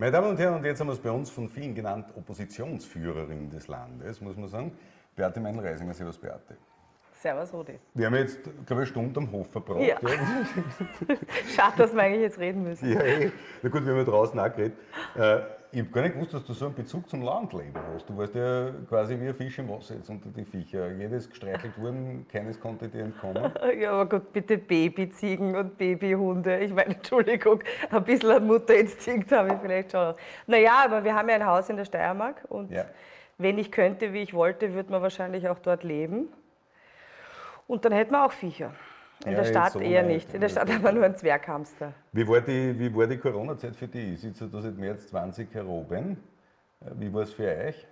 Meine Damen und Herren, und jetzt haben wir es bei uns von vielen genannt, Oppositionsführerin des Landes, muss man sagen. Beate Meinl-Reisinger, Servus Beate. Servus Rudi. Wir haben jetzt, glaube ich, eine Stunde am Hof verbraucht. Ja. Schade, dass wir eigentlich jetzt reden müssen. Ja, eh. Na gut, wir haben ja draußen auch geredet. Äh, ich habe gar nicht gewusst, dass du so einen Bezug zum Landleben hast. Du warst ja quasi wie ein Fisch im Wasser jetzt unter die Viecher. Jedes gestreichelt worden, keines konnte dir entkommen. Ja, aber Gott, bitte Babyziegen und Babyhunde. Ich meine, Entschuldigung, ein bisschen ein Mutterinstinkt habe ich vielleicht schon. Naja, aber wir haben ja ein Haus in der Steiermark und ja. wenn ich könnte, wie ich wollte, würde man wahrscheinlich auch dort leben. Und dann hätten wir auch Viecher. In der Stadt so eher nicht. In der Stadt haben wir nur einen Zwerghamster. Wie war die, die Corona-Zeit für dich? Sitzt du da seit März 20 heroben? Wie war es für euch?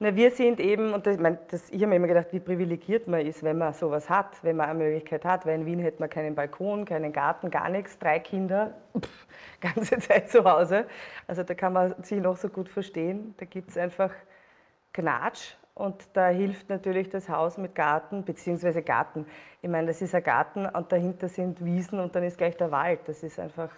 Na, wir sind eben, und das, ich, mein, das, ich habe mir immer gedacht, wie privilegiert man ist, wenn man sowas hat, wenn man eine Möglichkeit hat. Weil in Wien hätte man keinen Balkon, keinen Garten, gar nichts, drei Kinder, pff, ganze Zeit zu Hause. Also da kann man sich noch so gut verstehen. Da gibt es einfach Gnatsch und da hilft natürlich das Haus mit Garten, beziehungsweise Garten. Ich meine, das ist ein Garten und dahinter sind Wiesen und dann ist gleich der Wald. Das ist einfach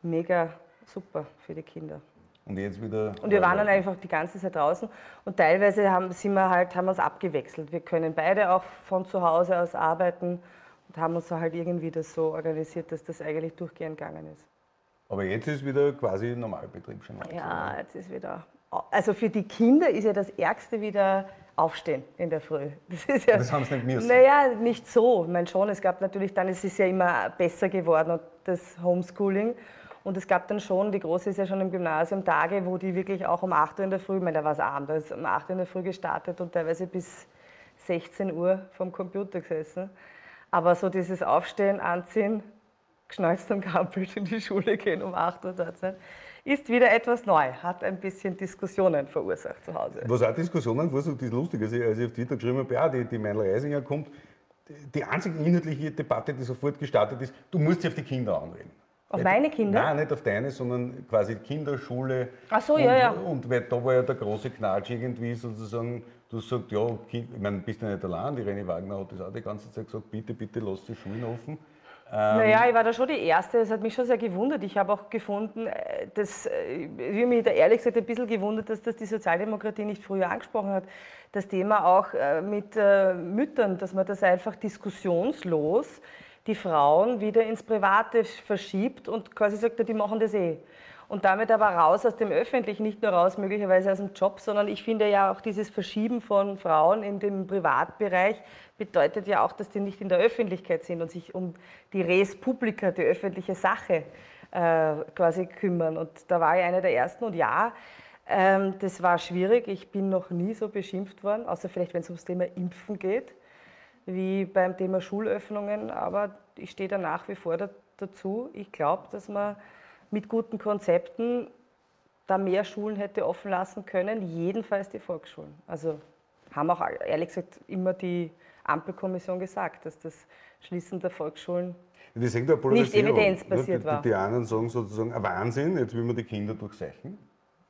mega super für die Kinder. Und jetzt wieder. Und wir waren dann einfach die ganze Zeit draußen und teilweise haben, sind wir halt, haben uns abgewechselt. Wir können beide auch von zu Hause aus arbeiten und haben uns halt irgendwie das so organisiert, dass das eigentlich durchgehend gegangen ist. Aber jetzt ist wieder quasi Normalbetrieb schon. Ja, jetzt ist wieder also für die Kinder ist ja das Ärgste wieder Aufstehen in der Früh. Das, ist ja, das haben sie nicht müssen. Naja, nicht so. Ich meine schon, es gab natürlich dann, es ist ja immer besser geworden, das Homeschooling. Und es gab dann schon, die Große ist ja schon im Gymnasium, Tage, wo die wirklich auch um 8 Uhr in der Früh, ich meine, da war es Abend, da ist um 8 Uhr in der Früh gestartet und teilweise bis 16 Uhr vom Computer gesessen. Aber so dieses Aufstehen, Anziehen, geschnalzt und kampelt in die Schule gehen, um 8 Uhr dort sein ist wieder etwas neu, hat ein bisschen Diskussionen verursacht zu Hause. Was auch Diskussionen verursacht, ist lustig. Also, als ich auf Twitter geschrieben habe, ja, die, die Meinl Reisinger kommt, die einzige inhaltliche Debatte, die sofort gestartet ist, du musst dich auf die Kinder anreden. Auf meine Kinder? Nein, nicht auf deine, sondern quasi Kinderschule. Ach so, und, ja, ja. Und weil da war ja der große Knatsch irgendwie sozusagen, du sagst, ja, kind, ich meine, bist du nicht allein, die René Wagner hat das auch die ganze Zeit gesagt, bitte, bitte lass die Schulen offen. Ähm, naja, ich war da schon die Erste. Das hat mich schon sehr gewundert. Ich habe auch gefunden, äh, dass, äh, ich mich da ehrlich gesagt ein bisschen gewundert, dass das die Sozialdemokratie nicht früher angesprochen hat. Das Thema auch äh, mit Müttern, dass man das einfach diskussionslos die Frauen wieder ins Private verschiebt und quasi sagt, die machen das eh und damit aber raus aus dem Öffentlichen, nicht nur raus möglicherweise aus dem Job, sondern ich finde ja auch dieses Verschieben von Frauen in den Privatbereich bedeutet ja auch, dass die nicht in der Öffentlichkeit sind und sich um die Res Publica, die öffentliche Sache äh, quasi kümmern. Und da war ich eine der Ersten und ja, ähm, das war schwierig. Ich bin noch nie so beschimpft worden, außer vielleicht, wenn es ums Thema Impfen geht, wie beim Thema Schulöffnungen. Aber ich stehe da nach wie vor dazu. Ich glaube, dass man mit guten Konzepten da mehr Schulen hätte offen lassen können, jedenfalls die Volksschulen. Also haben auch ehrlich gesagt immer die Ampelkommission gesagt, dass das Schließen der Volksschulen nicht evidenzbasiert war. Die, die einen sagen sozusagen, ein Wahnsinn, jetzt will man die Kinder durchseichen.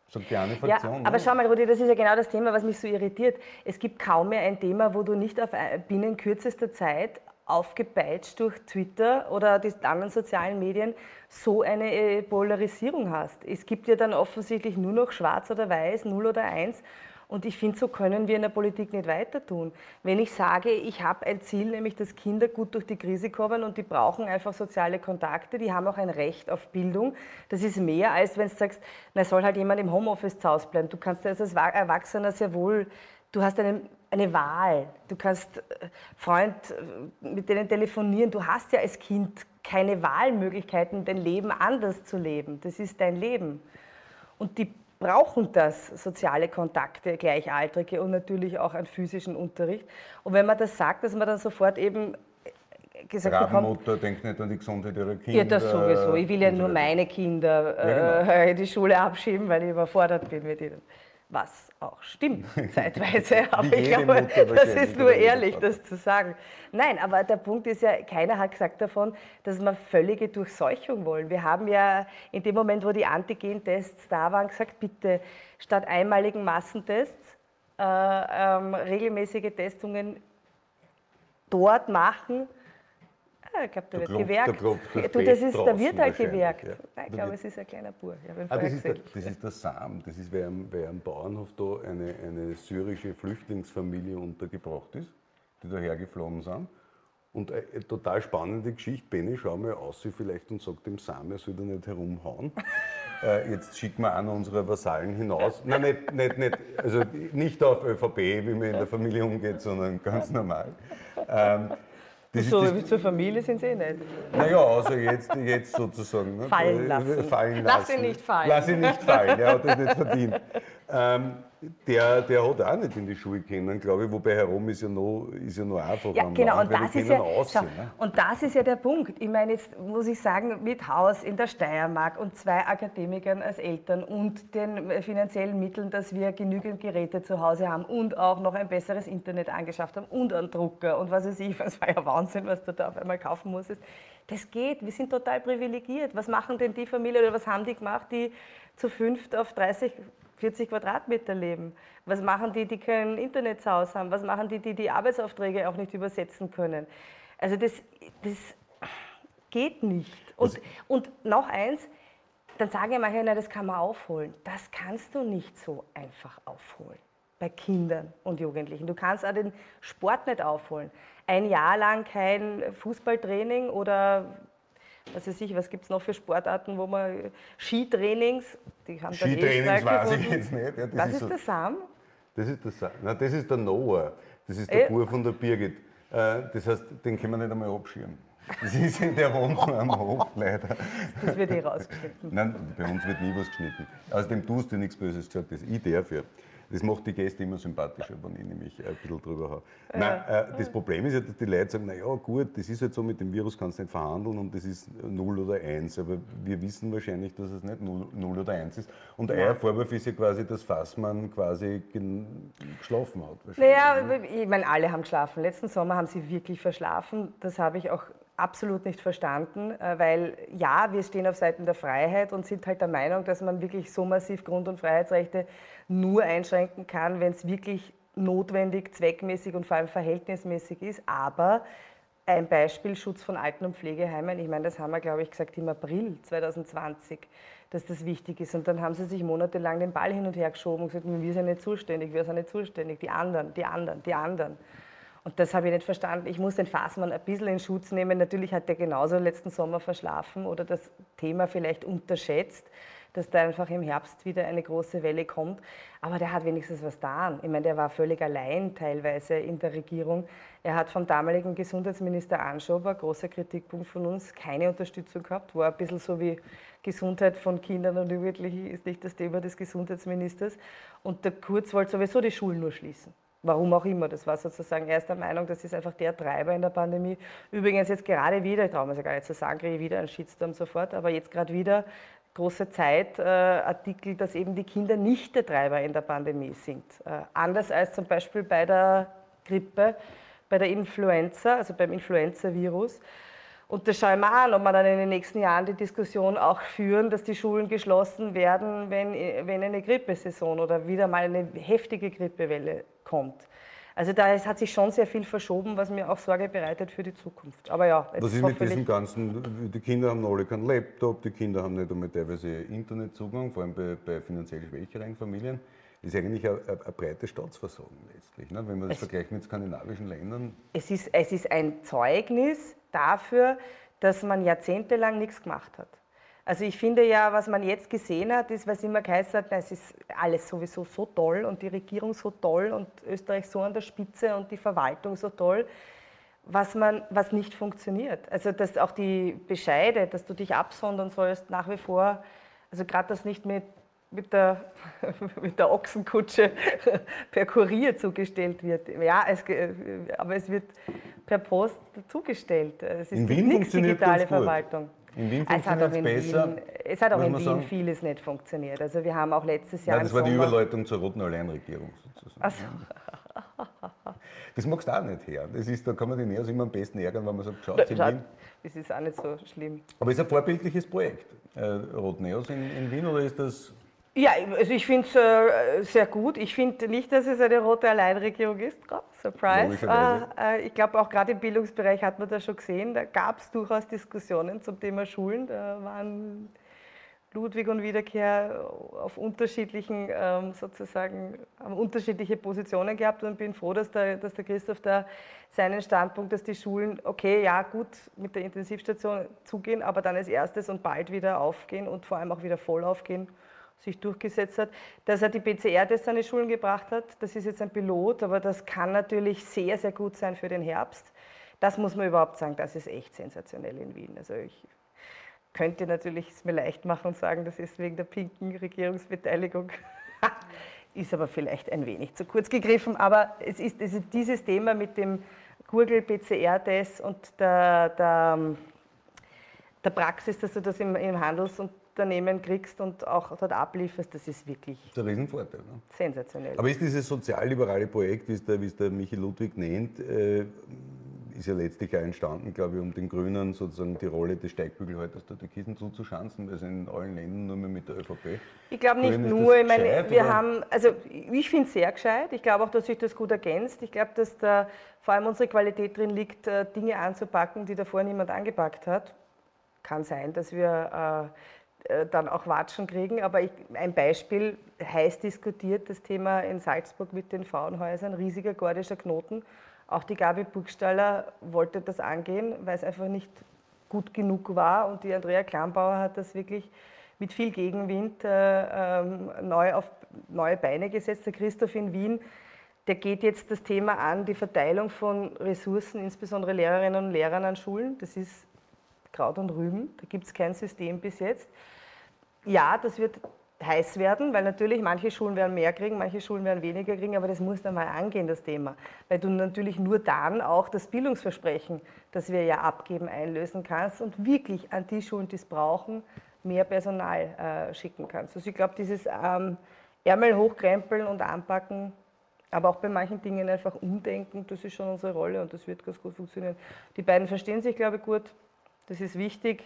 Sagt die eine Fraktion. Ja, aber schau mal, Rudi, das ist ja genau das Thema, was mich so irritiert. Es gibt kaum mehr ein Thema, wo du nicht auf binnen kürzester Zeit aufgepeitscht durch Twitter oder die anderen sozialen Medien so eine äh, Polarisierung hast. Es gibt ja dann offensichtlich nur noch schwarz oder weiß, 0 oder 1. Und ich finde, so können wir in der Politik nicht weiter tun. Wenn ich sage, ich habe ein Ziel, nämlich dass Kinder gut durch die Krise kommen und die brauchen einfach soziale Kontakte, die haben auch ein Recht auf Bildung. Das ist mehr, als wenn du sagst, na soll halt jemand im Homeoffice zu Hause bleiben. Du kannst als Erwachsener sehr wohl, du hast einen eine Wahl. Du kannst äh, Freund äh, mit denen telefonieren. Du hast ja als Kind keine Wahlmöglichkeiten, dein Leben anders zu leben. Das ist dein Leben. Und die brauchen das, soziale Kontakte, Gleichaltrige und natürlich auch einen physischen Unterricht. Und wenn man das sagt, dass man dann sofort eben äh, gesagt Rabenmutter denkt nicht an die Gesundheit ihrer Kinder. Ja, das sowieso. Ich will ja nur meine Kinder ja, genau. äh, in die Schule abschieben, weil ich überfordert bin mit ihnen was auch stimmt zeitweise, aber ich glaube, das ist nur ehrlich, das zu sagen. Nein, aber der Punkt ist ja, keiner hat gesagt davon, dass wir völlige Durchseuchung wollen. Wir haben ja in dem Moment, wo die Antigen-Tests da waren, gesagt, bitte statt einmaligen Massentests äh, ähm, regelmäßige Testungen dort machen, Ja, ich glaube, der Da wird gewerkt. da das du, das ist, da wird halt gewerkt. ja. Nein, Da ich glaube, es ist ein kleiner ihn Ah, das, ist der, das ist der Sam. Das ist, wer am, wer am Bauernhof da eine, eine syrische Flüchtlingsfamilie untergebracht ist, die da hergeflogen sind. Und eine, total spannende Geschichte. Benny, schau mal aus vielleicht und sagt dem Sam, er soll da nicht herumhauen. äh, jetzt schicken wir einen unserer Vasallen hinaus. Nein, nicht, nicht, nicht, also nicht auf ÖVP, wie man in der Familie umgeht, sondern ganz normal. Ähm, das ist So das- zur Familie sind sie eh nicht. naja, also jetzt, jetzt sozusagen. Ne? Fallen lassen. Fallen Lass lassen. ihn nicht fallen. Lass ihn nicht fallen, er hat das nicht verdient. Ähm, der, der hat auch nicht in die Schule können, glaube ich, wobei herum ist ja noch, ist ja noch einfacher. Ja, genau, und das, ist ja, aussehen, schau, ne? und das ist ja der Punkt. Ich meine, jetzt muss ich sagen, mit Haus in der Steiermark und zwei Akademikern als Eltern und den finanziellen Mitteln, dass wir genügend Geräte zu Hause haben und auch noch ein besseres Internet angeschafft haben und einen Drucker und was weiß ich, das war ja Wahnsinn, was du da auf einmal kaufen musstest. Das geht, wir sind total privilegiert. Was machen denn die Familien oder was haben die gemacht, die zu fünft auf 30, 40 Quadratmeter leben? Was machen die, die kein Internet zu Hause haben? Was machen die, die die Arbeitsaufträge auch nicht übersetzen können? Also das, das geht nicht. Und, und noch eins, dann sagen ja manche, na, das kann man aufholen. Das kannst du nicht so einfach aufholen bei Kindern und Jugendlichen. Du kannst auch den Sport nicht aufholen. Ein Jahr lang kein Fußballtraining oder was weiß ich, was gibt es noch für Sportarten, wo man Skitrainings, die haben eh Skitrainings Streik weiß ich jetzt nicht. Ja, das Was ist so- der Sam? Das ist der, Sa- Nein, das ist der Noah. Das ist der Äh. Von der Birgit. Äh, Das heißt, den können wir nicht einmal abschirmen. Das ist in der wohnt nur am Hof, leider. Das wird eh rausgeschnitten. Nein, bei uns wird nie was geschnitten. Außerdem tust du nichts Böses gesagt, das ich dafür. Das macht die Gäste immer sympathischer, wenn ich nämlich ein bisschen drüber habe. Nein, äh, das Problem ist ja, dass die Leute sagen, naja gut, das ist halt so, mit dem Virus kannst du nicht verhandeln und das ist 0 oder 1. Aber wir wissen wahrscheinlich, dass es nicht 0, 0 oder 1 ist. Und euer Vorwurf ist ja quasi, dass Fassmann quasi geschlafen hat. Naja, ich meine, alle haben geschlafen. Letzten Sommer haben sie wirklich verschlafen. Das habe ich auch absolut nicht verstanden, äh, weil ja, wir stehen auf Seiten der Freiheit und sind halt der Meinung, dass man wirklich so massiv Grund- und Freiheitsrechte nur einschränken kann, wenn es wirklich notwendig, zweckmäßig und vor allem verhältnismäßig ist. Aber ein Beispiel Schutz von Alten- und Pflegeheimen. Ich meine, das haben wir, glaube ich, gesagt im April 2020, dass das wichtig ist. Und dann haben sie sich monatelang den Ball hin und her geschoben und gesagt, wir sind nicht zuständig, wir sind nicht zuständig, die anderen, die anderen, die anderen. Und das habe ich nicht verstanden. Ich muss den Fassmann ein bisschen in Schutz nehmen. Natürlich hat der genauso letzten Sommer verschlafen oder das Thema vielleicht unterschätzt, dass da einfach im Herbst wieder eine große Welle kommt. Aber der hat wenigstens was getan. Ich meine, der war völlig allein teilweise in der Regierung. Er hat vom damaligen Gesundheitsminister Anschober, großer Kritikpunkt von uns, keine Unterstützung gehabt. War ein bisschen so wie Gesundheit von Kindern und Jugendlichen ist nicht das Thema des Gesundheitsministers. Und der Kurz wollte sowieso die Schulen nur schließen. Warum auch immer. Das war sozusagen, er ist der Meinung, das ist einfach der Treiber in der Pandemie. Übrigens jetzt gerade wieder, ich traue mir ja gar nicht zu sagen, kriege ich wieder einen Shitstorm sofort, aber jetzt gerade wieder große Zeitartikel, dass eben die Kinder nicht der Treiber in der Pandemie sind. Äh, anders als zum Beispiel bei der Grippe, bei der Influenza, also beim Influenza-Virus. Und das ich mir an, ob wir dann in den nächsten Jahren die Diskussion auch führen, dass die Schulen geschlossen werden, wenn, wenn eine Grippesaison oder wieder mal eine heftige Grippewelle kommt. Also da hat sich schon sehr viel verschoben, was mir auch Sorge bereitet für die Zukunft. Aber ja, jetzt Was ist mit diesem ganzen, die Kinder haben alle keinen Laptop, die Kinder haben nicht einmal teilweise Internetzugang, vor allem bei, bei finanziell schwächeren Familien. Ist eigentlich ein, ein, breites Staatsversagen letztlich. Ne? Wenn man das vergleicht mit skandinavischen Ländern. es ist, es ist ein Zeugnis dafür, dass man jahrzehntelang nichts gemacht hat. Also ich finde ja, was man jetzt gesehen hat, ist, was immer geheißen hat, es ist alles sowieso so toll und die Regierung so toll und Österreich so an der Spitze und die Verwaltung so toll, was, man, was nicht funktioniert. Also dass auch die Bescheide, dass du dich absondern sollst, nach wie vor, also gerade das nicht mit, mit, der, mit der Ochsenkutsche per Kurier zugestellt wird. Ja, es, aber es wird per Post zugestellt. Es ist In Wien nichts funktioniert digitale. Verwaltung. In Wien Es funktioniert in es besser. Wien, es hat auch in Wien sagen. vieles nicht funktioniert. Also wir haben auch letztes Jahr Nein, das war die Überleitung zur roten Alleinregierung sozusagen. Ach so. Das magst du auch nicht hören. Das ist, da kann man die Neos immer am besten ärgern, wenn man sagt, schaut in Wien. das ist auch nicht so schlimm. Aber ist ein vorbildliches Projekt. Äh, Rot Neos in, in Wien oder ist das Ja, also ich finde es äh, sehr gut. Ich finde nicht, dass es eine rote Alleinregierung ist. Surprise. Äh, äh, ich glaube, auch gerade im Bildungsbereich hat man das schon gesehen. Da gab es durchaus Diskussionen zum Thema Schulen. Da waren Ludwig und Wiederkehr auf unterschiedlichen, ähm, sozusagen, haben unterschiedliche Positionen gehabt und bin froh, dass der, dass der Christoph da seinen Standpunkt, dass die Schulen, okay, ja, gut mit der Intensivstation zugehen, aber dann als erstes und bald wieder aufgehen und vor allem auch wieder voll aufgehen, sich durchgesetzt hat. Dass er die PCR-Tests an die Schulen gebracht hat, das ist jetzt ein Pilot, aber das kann natürlich sehr, sehr gut sein für den Herbst. Das muss man überhaupt sagen, das ist echt sensationell in Wien. Also ich könnte natürlich es mir leicht machen und sagen, das ist wegen der pinken Regierungsbeteiligung. ist aber vielleicht ein wenig zu kurz gegriffen. Aber es ist, es ist dieses Thema mit dem Google-PCR-Test und der, der, der, Praxis, dass du das im, im Handelsunternehmen kriegst und auch dort ablieferst, das ist wirklich das ist ein Riesenvorteil. Ne? sensationell. Aber ist dieses sozialliberale Projekt, wie es der, wie es der Michi Ludwig nennt, äh, ist ja letztlich auch entstanden, glaube ich, um den Grünen sozusagen die Rolle des Steigbügelhalters der Türkisen zuzuschanzen, weil sie in allen Ländern nur mehr mit der ÖVP. Ich glaube nicht nur, ich meine, wir oder? haben, also ich finde es sehr gescheit, ich glaube auch, dass sich das gut ergänzt. Ich glaube, dass da vor allem unsere Qualität drin liegt, äh, Dinge anzupacken, die davor niemand angepackt hat. Kann sein, dass wir äh, dann auch Watschen kriegen, aber ich, ein Beispiel, heiß diskutiert, das Thema in Salzburg mit den Frauenhäusern, riesiger gordischer Knoten auch die Gabi Burgstaller wollte das angehen, weil es einfach nicht gut genug war. Und die Andrea Klambauer hat das wirklich mit viel Gegenwind äh, ähm, neu auf neue Beine gesetzt. Der Christoph in Wien, der geht jetzt das Thema an, die Verteilung von Ressourcen, insbesondere Lehrerinnen und Lehrern an Schulen. Das ist Kraut und Rüben, da gibt es kein System bis jetzt. Ja, das wird heiß werden, weil natürlich manche Schulen werden mehr kriegen, manche Schulen werden weniger kriegen, aber das muss dann mal angehen, das Thema. Weil du natürlich nur dann auch das Bildungsversprechen, das wir ja abgeben, einlösen kannst und wirklich an die Schulen, die es brauchen, mehr Personal äh, schicken kannst. Also ich glaube, dieses ähm, Ärmel hochkrempeln und anpacken, aber auch bei manchen Dingen einfach umdenken, das ist schon unsere Rolle und das wird ganz gut funktionieren. Die beiden verstehen sich, glaube ich, gut, das ist wichtig.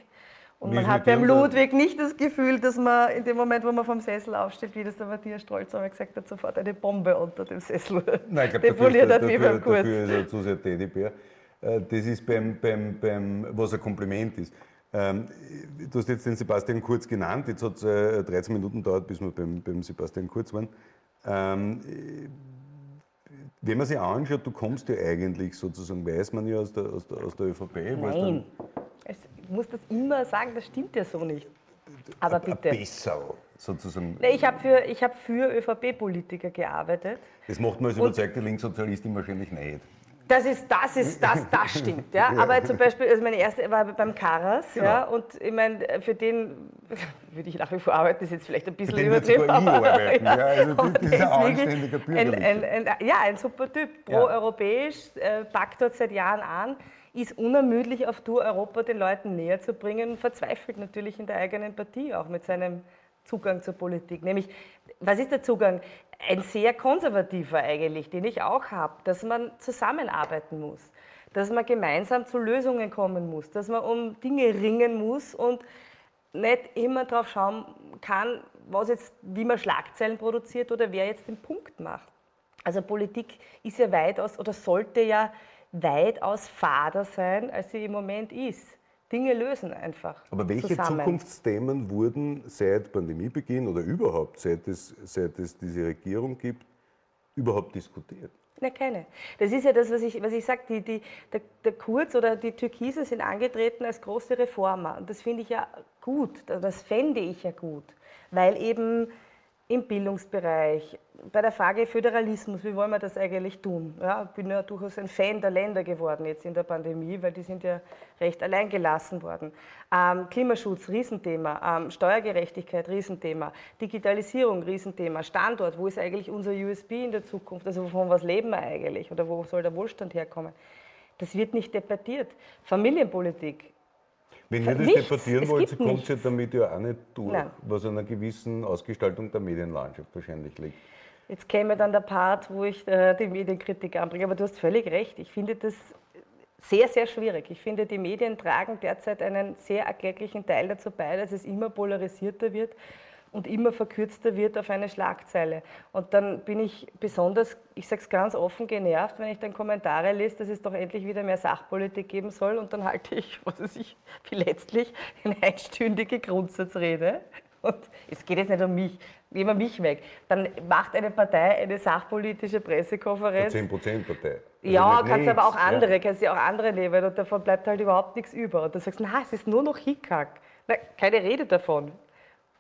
Und man hat beim Ludwig nicht das Gefühl, dass man in dem Moment, wo man vom Sessel aufsteht, wie das der Matthias Strolz einmal gesagt hat, sofort eine Bombe unter dem Sessel Nein, ich glaube, dafür, hat wie beim Kurz. dafür ist er zu sehr Teddybär. Äh, das ist beim, beim, beim, was ein Kompliment ist. Ähm, du hast jetzt den Sebastian Kurz genannt, jetzt hat es 13 äh, Minuten gedauert, bis wir beim, beim Sebastian Kurz waren. Ähm, wenn man sich anschaut, du kommst ja eigentlich sozusagen, weiß man ja aus der, aus der, aus der ÖVP. Nein ich muss das immer sagen, das stimmt ja so nicht. Aber bitte. Besser sozusagen. Nee, ich habe für, hab für ÖVP-Politiker gearbeitet. Das macht man als überzeugte Linkssozialistin wahrscheinlich nicht. Das ist, das ist, das, das stimmt, ja. Aber zum Beispiel, also meine erste war beim Karas, genau. ja, und ich meine, für den würde ich nach wie vor arbeiten, das ist jetzt vielleicht ein bisschen übertrieben. Aber, ja, ja, also das ist ein anständiger ein, Ja, ein super Typ, pro-europäisch, äh, packt dort seit Jahren an ist unermüdlich auf Tour Europa den Leuten näher zu bringen, verzweifelt natürlich in der eigenen Partie auch mit seinem Zugang zur Politik. Nämlich, was ist der Zugang? Ein sehr konservativer eigentlich, den ich auch habe, dass man zusammenarbeiten muss, dass man gemeinsam zu Lösungen kommen muss, dass man um Dinge ringen muss und nicht immer darauf schauen kann, was jetzt, wie man Schlagzeilen produziert oder wer jetzt den Punkt macht. Also Politik ist ja weitaus oder sollte ja weitaus fader sein, als sie im Moment ist. Dinge lösen einfach. Aber welche zusammen. Zukunftsthemen wurden seit Pandemiebeginn oder überhaupt, seit es, seit es diese Regierung gibt, überhaupt diskutiert? Na, keine. Das ist ja das, was ich, was ich sage. Die, die, der, der Kurz oder die Türkisen sind angetreten als große Reformer. Und das finde ich ja gut. Das fände ich ja gut. Weil eben im Bildungsbereich, bei der Frage Föderalismus, wie wollen wir das eigentlich tun? Ja, ich bin ja durchaus ein Fan der Länder geworden jetzt in der Pandemie, weil die sind ja recht allein gelassen worden. Ähm, Klimaschutz, Riesenthema, ähm, Steuergerechtigkeit, Riesenthema, Digitalisierung, Riesenthema, Standort, wo ist eigentlich unser USB in der Zukunft? Also von was leben wir eigentlich oder wo soll der Wohlstand herkommen? Das wird nicht debattiert. Familienpolitik, wenn ihr das nichts. debattieren wollt, kommt ja damit ja auch nicht durch, Nein. was an einer gewissen Ausgestaltung der Medienlandschaft wahrscheinlich liegt. Jetzt käme dann der Part, wo ich äh, die Medienkritik anbringe, aber du hast völlig recht. Ich finde das sehr, sehr schwierig. Ich finde, die Medien tragen derzeit einen sehr erklecklichen Teil dazu bei, dass es immer polarisierter wird und immer verkürzter wird auf eine Schlagzeile. Und dann bin ich besonders, ich sage es ganz offen, genervt, wenn ich dann Kommentare lese, dass es doch endlich wieder mehr Sachpolitik geben soll und dann halte ich, was weiß ich, wie letztlich eine einstündige Grundsatzrede. Und es geht jetzt nicht um mich, nehmen wir mich weg. Dann macht eine Partei eine sachpolitische Pressekonferenz. Die 10%-Partei. Also ja, kannst aber auch andere, ja. kannst dir auch andere nehmen und davon bleibt halt überhaupt nichts über. Und du sagst, na, es ist nur noch Hickhack. Na, keine Rede davon.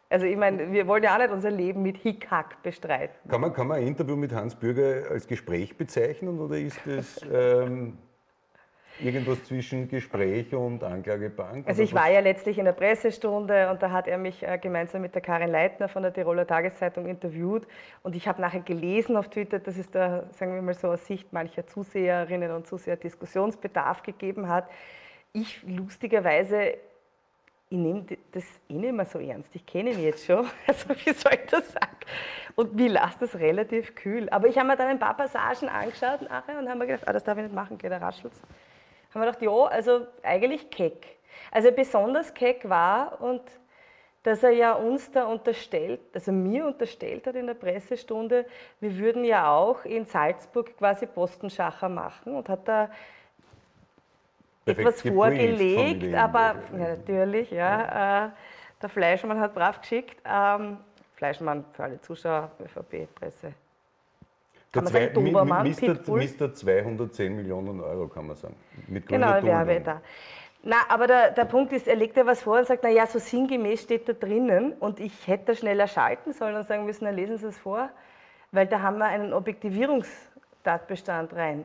Also ich meine, wir wollen ja auch nicht unser Leben mit Hickhack bestreiten. Kann man, kann man ein Interview mit Hans Bürger als Gespräch bezeichnen oder ist das ähm, irgendwas zwischen Gespräch und Anklagebank? Also ich war ja letztlich in der Pressestunde und da hat er mich äh, gemeinsam mit der Karin Leitner von der Tiroler Tageszeitung interviewt und ich habe nachher gelesen auf Twitter, dass es da, sagen wir mal so aus Sicht mancher Zuseherinnen und Zuseher Diskussionsbedarf gegeben hat. Ich lustigerweise ich nehme das eh nicht mehr so ernst. Ich kenne ihn jetzt schon. Also wie soll ich das sagen? Und mir lasst das relativ kühl. Aber ich habe mir dann ein paar Passagen angeschaut nachher und habe mir gedacht, ah, das darf ich nicht machen, geht der raschelt's. Haben wir gedacht, ja, also eigentlich keck. Also besonders keck war und dass er ja uns da unterstellt, also mir unterstellt hat in der Pressestunde, wir würden ja auch in Salzburg quasi Postenschacher machen und hat da etwas vorgelegt, aber ja, natürlich, ja. Äh, der Fleischmann hat brav geschickt. Ähm, Fleischmann für alle Zuschauer, ÖVP-Presse. Kann man sagen, Dobermann, Mister, Mister 210 Millionen Euro, kann man sagen. Mit genau, Werbe da. Na, aber der, der Punkt ist, er legt ja was vor und sagt, na ja, so sinngemäß steht da drinnen und ich hätte schneller schalten sollen und sagen müssen, na lesen Sie es vor, weil da haben wir einen Objektivierungstatbestand rein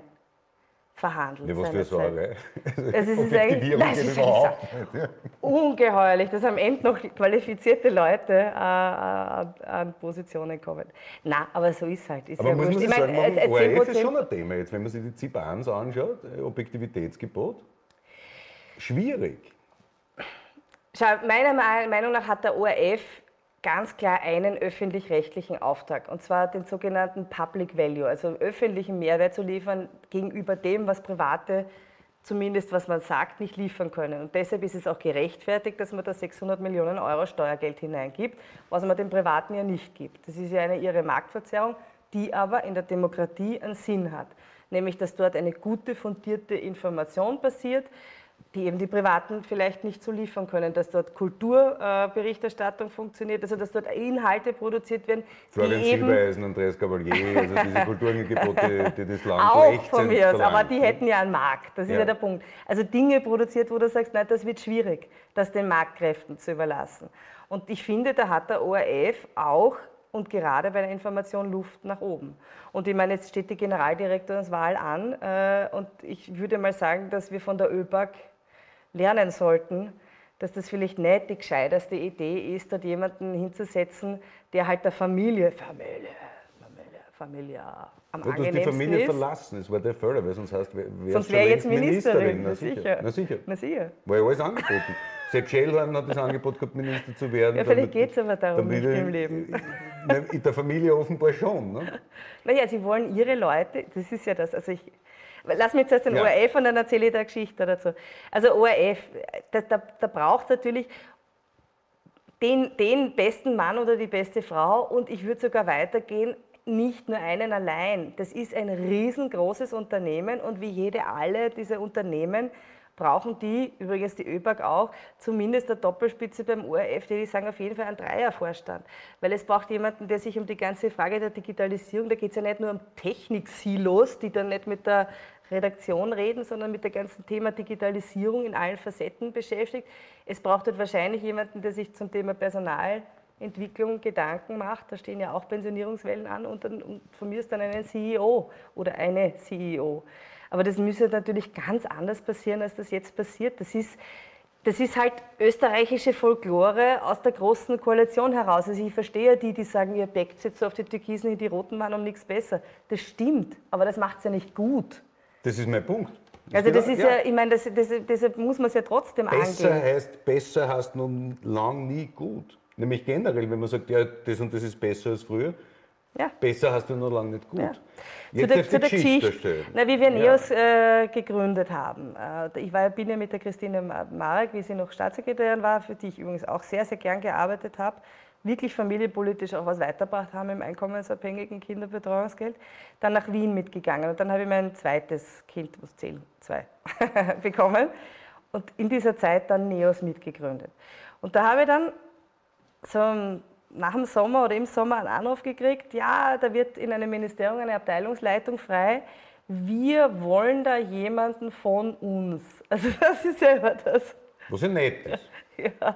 verhandelt. Ja, was für Sorge. Das ist eigentlich das überhaupt nicht, ja. ungeheuerlich, dass am Ende noch qualifizierte Leute äh, äh, an Positionen kommen. Na, aber so ist es halt. Ist aber ja muss man sich sagen, meine, äh, ORF ist schon ein Thema jetzt, wenn man sich die ZIP-1 anschaut, äh, Objektivitätsgebot. Schwierig. Schau, meiner Meinung nach hat der ORF ganz klar einen öffentlich-rechtlichen Auftrag, und zwar den sogenannten Public Value, also öffentlichen Mehrwert zu liefern gegenüber dem, was Private zumindest was man sagt, nicht liefern können. Und deshalb ist es auch gerechtfertigt, dass man da 600 Millionen Euro Steuergeld hineingibt, was man den Privaten ja nicht gibt. Das ist ja eine ihre Marktverzerrung, die aber in der Demokratie einen Sinn hat. Nämlich, dass dort eine gute, fundierte Information passiert, die eben die Privaten vielleicht nicht so liefern können, dass dort Kulturberichterstattung funktioniert, also dass dort Inhalte produziert werden. Florian Silbereisen, Andreas Cavalier, also diese Kulturangebote, die das Land Auch von mir aus, aber die ne? hätten ja einen Markt, das ist ja. ja der Punkt. Also Dinge produziert, wo du sagst, nein, das wird schwierig, das den Marktkräften zu überlassen. Und ich finde, da hat der ORF auch und gerade bei der Information Luft nach oben. Und ich meine, jetzt steht die Generaldirektorswahl an äh, und ich würde mal sagen, dass wir von der ÖBAG lernen sollten, dass das vielleicht nicht die gescheiterste Idee ist, dort jemanden hinzusetzen, der halt der Familie, Familie, Familie, Familie am du hast die Familie ist. verlassen, das war der Fehler, weil sonst heißt, wer sonst wäre jetzt Ministerin. Ministerin. Na, sicher. Na, sicher. Na, sicher. War ja alles angeboten. Sepp Schellhorn hat das Angebot gehabt, Minister zu werden. Ja, vielleicht geht es aber darum nicht im Leben. In der Familie offenbar schon. Ne? Naja, sie wollen ihre Leute, das ist ja das, also ich, Lass mich zuerst den ja. ORF und dann erzähle ich dir eine Geschichte dazu. Also ORF, da, da, da braucht natürlich den, den besten Mann oder die beste Frau und ich würde sogar weitergehen, nicht nur einen allein. Das ist ein riesengroßes Unternehmen und wie jede alle diese Unternehmen brauchen die, übrigens die ÖBAG auch, zumindest eine Doppelspitze beim ORF, die sagen auf jeden Fall einen Dreiervorstand. Weil es braucht jemanden, der sich um die ganze Frage der Digitalisierung, da geht es ja nicht nur um Technik-Silos, die dann nicht mit der Redaktion reden, sondern mit dem ganzen Thema Digitalisierung in allen Facetten beschäftigt. Es braucht halt wahrscheinlich jemanden, der sich zum Thema Personalentwicklung Gedanken macht. Da stehen ja auch Pensionierungswellen an und, dann, und von mir ist dann einen CEO oder eine CEO. Aber das müsste natürlich ganz anders passieren, als das jetzt passiert. Das ist, das ist halt österreichische Folklore aus der großen Koalition heraus. Also ich verstehe die, die sagen, ihr backt jetzt so auf die Türkisen, die roten Mann um nichts besser. Das stimmt, aber das macht es ja nicht gut. Das ist mein Punkt. Das also das ist ja, ja ich meine, das, das, deshalb muss man es ja trotzdem besser angehen. Heißt, besser heißt nun lang nie gut. Nämlich generell, wenn man sagt, ja, das und das ist besser als früher, ja. Besser hast du noch lange nicht gut. Ja. Jetzt zu der, zu der Geschichte, Geschichte. Na, wie wir NEOS ja. äh, gegründet haben. Äh, ich war, bin ja mit der Christine Marek, wie sie noch Staatssekretärin war, für die ich übrigens auch sehr, sehr gern gearbeitet habe, wirklich familienpolitisch auch was weitergebracht haben im einkommensabhängigen Kinderbetreuungsgeld, dann nach Wien mitgegangen. Und dann habe ich mein zweites Kind, was zählen, zwei, bekommen. Und in dieser Zeit dann NEOS mitgegründet. Und da habe ich dann so nach dem Sommer oder im Sommer einen Anruf gekriegt, ja, da wird in einem Ministerium eine Abteilungsleitung frei. Wir wollen da jemanden von uns. Also das ist selber das. Was ja nett ist. Ja.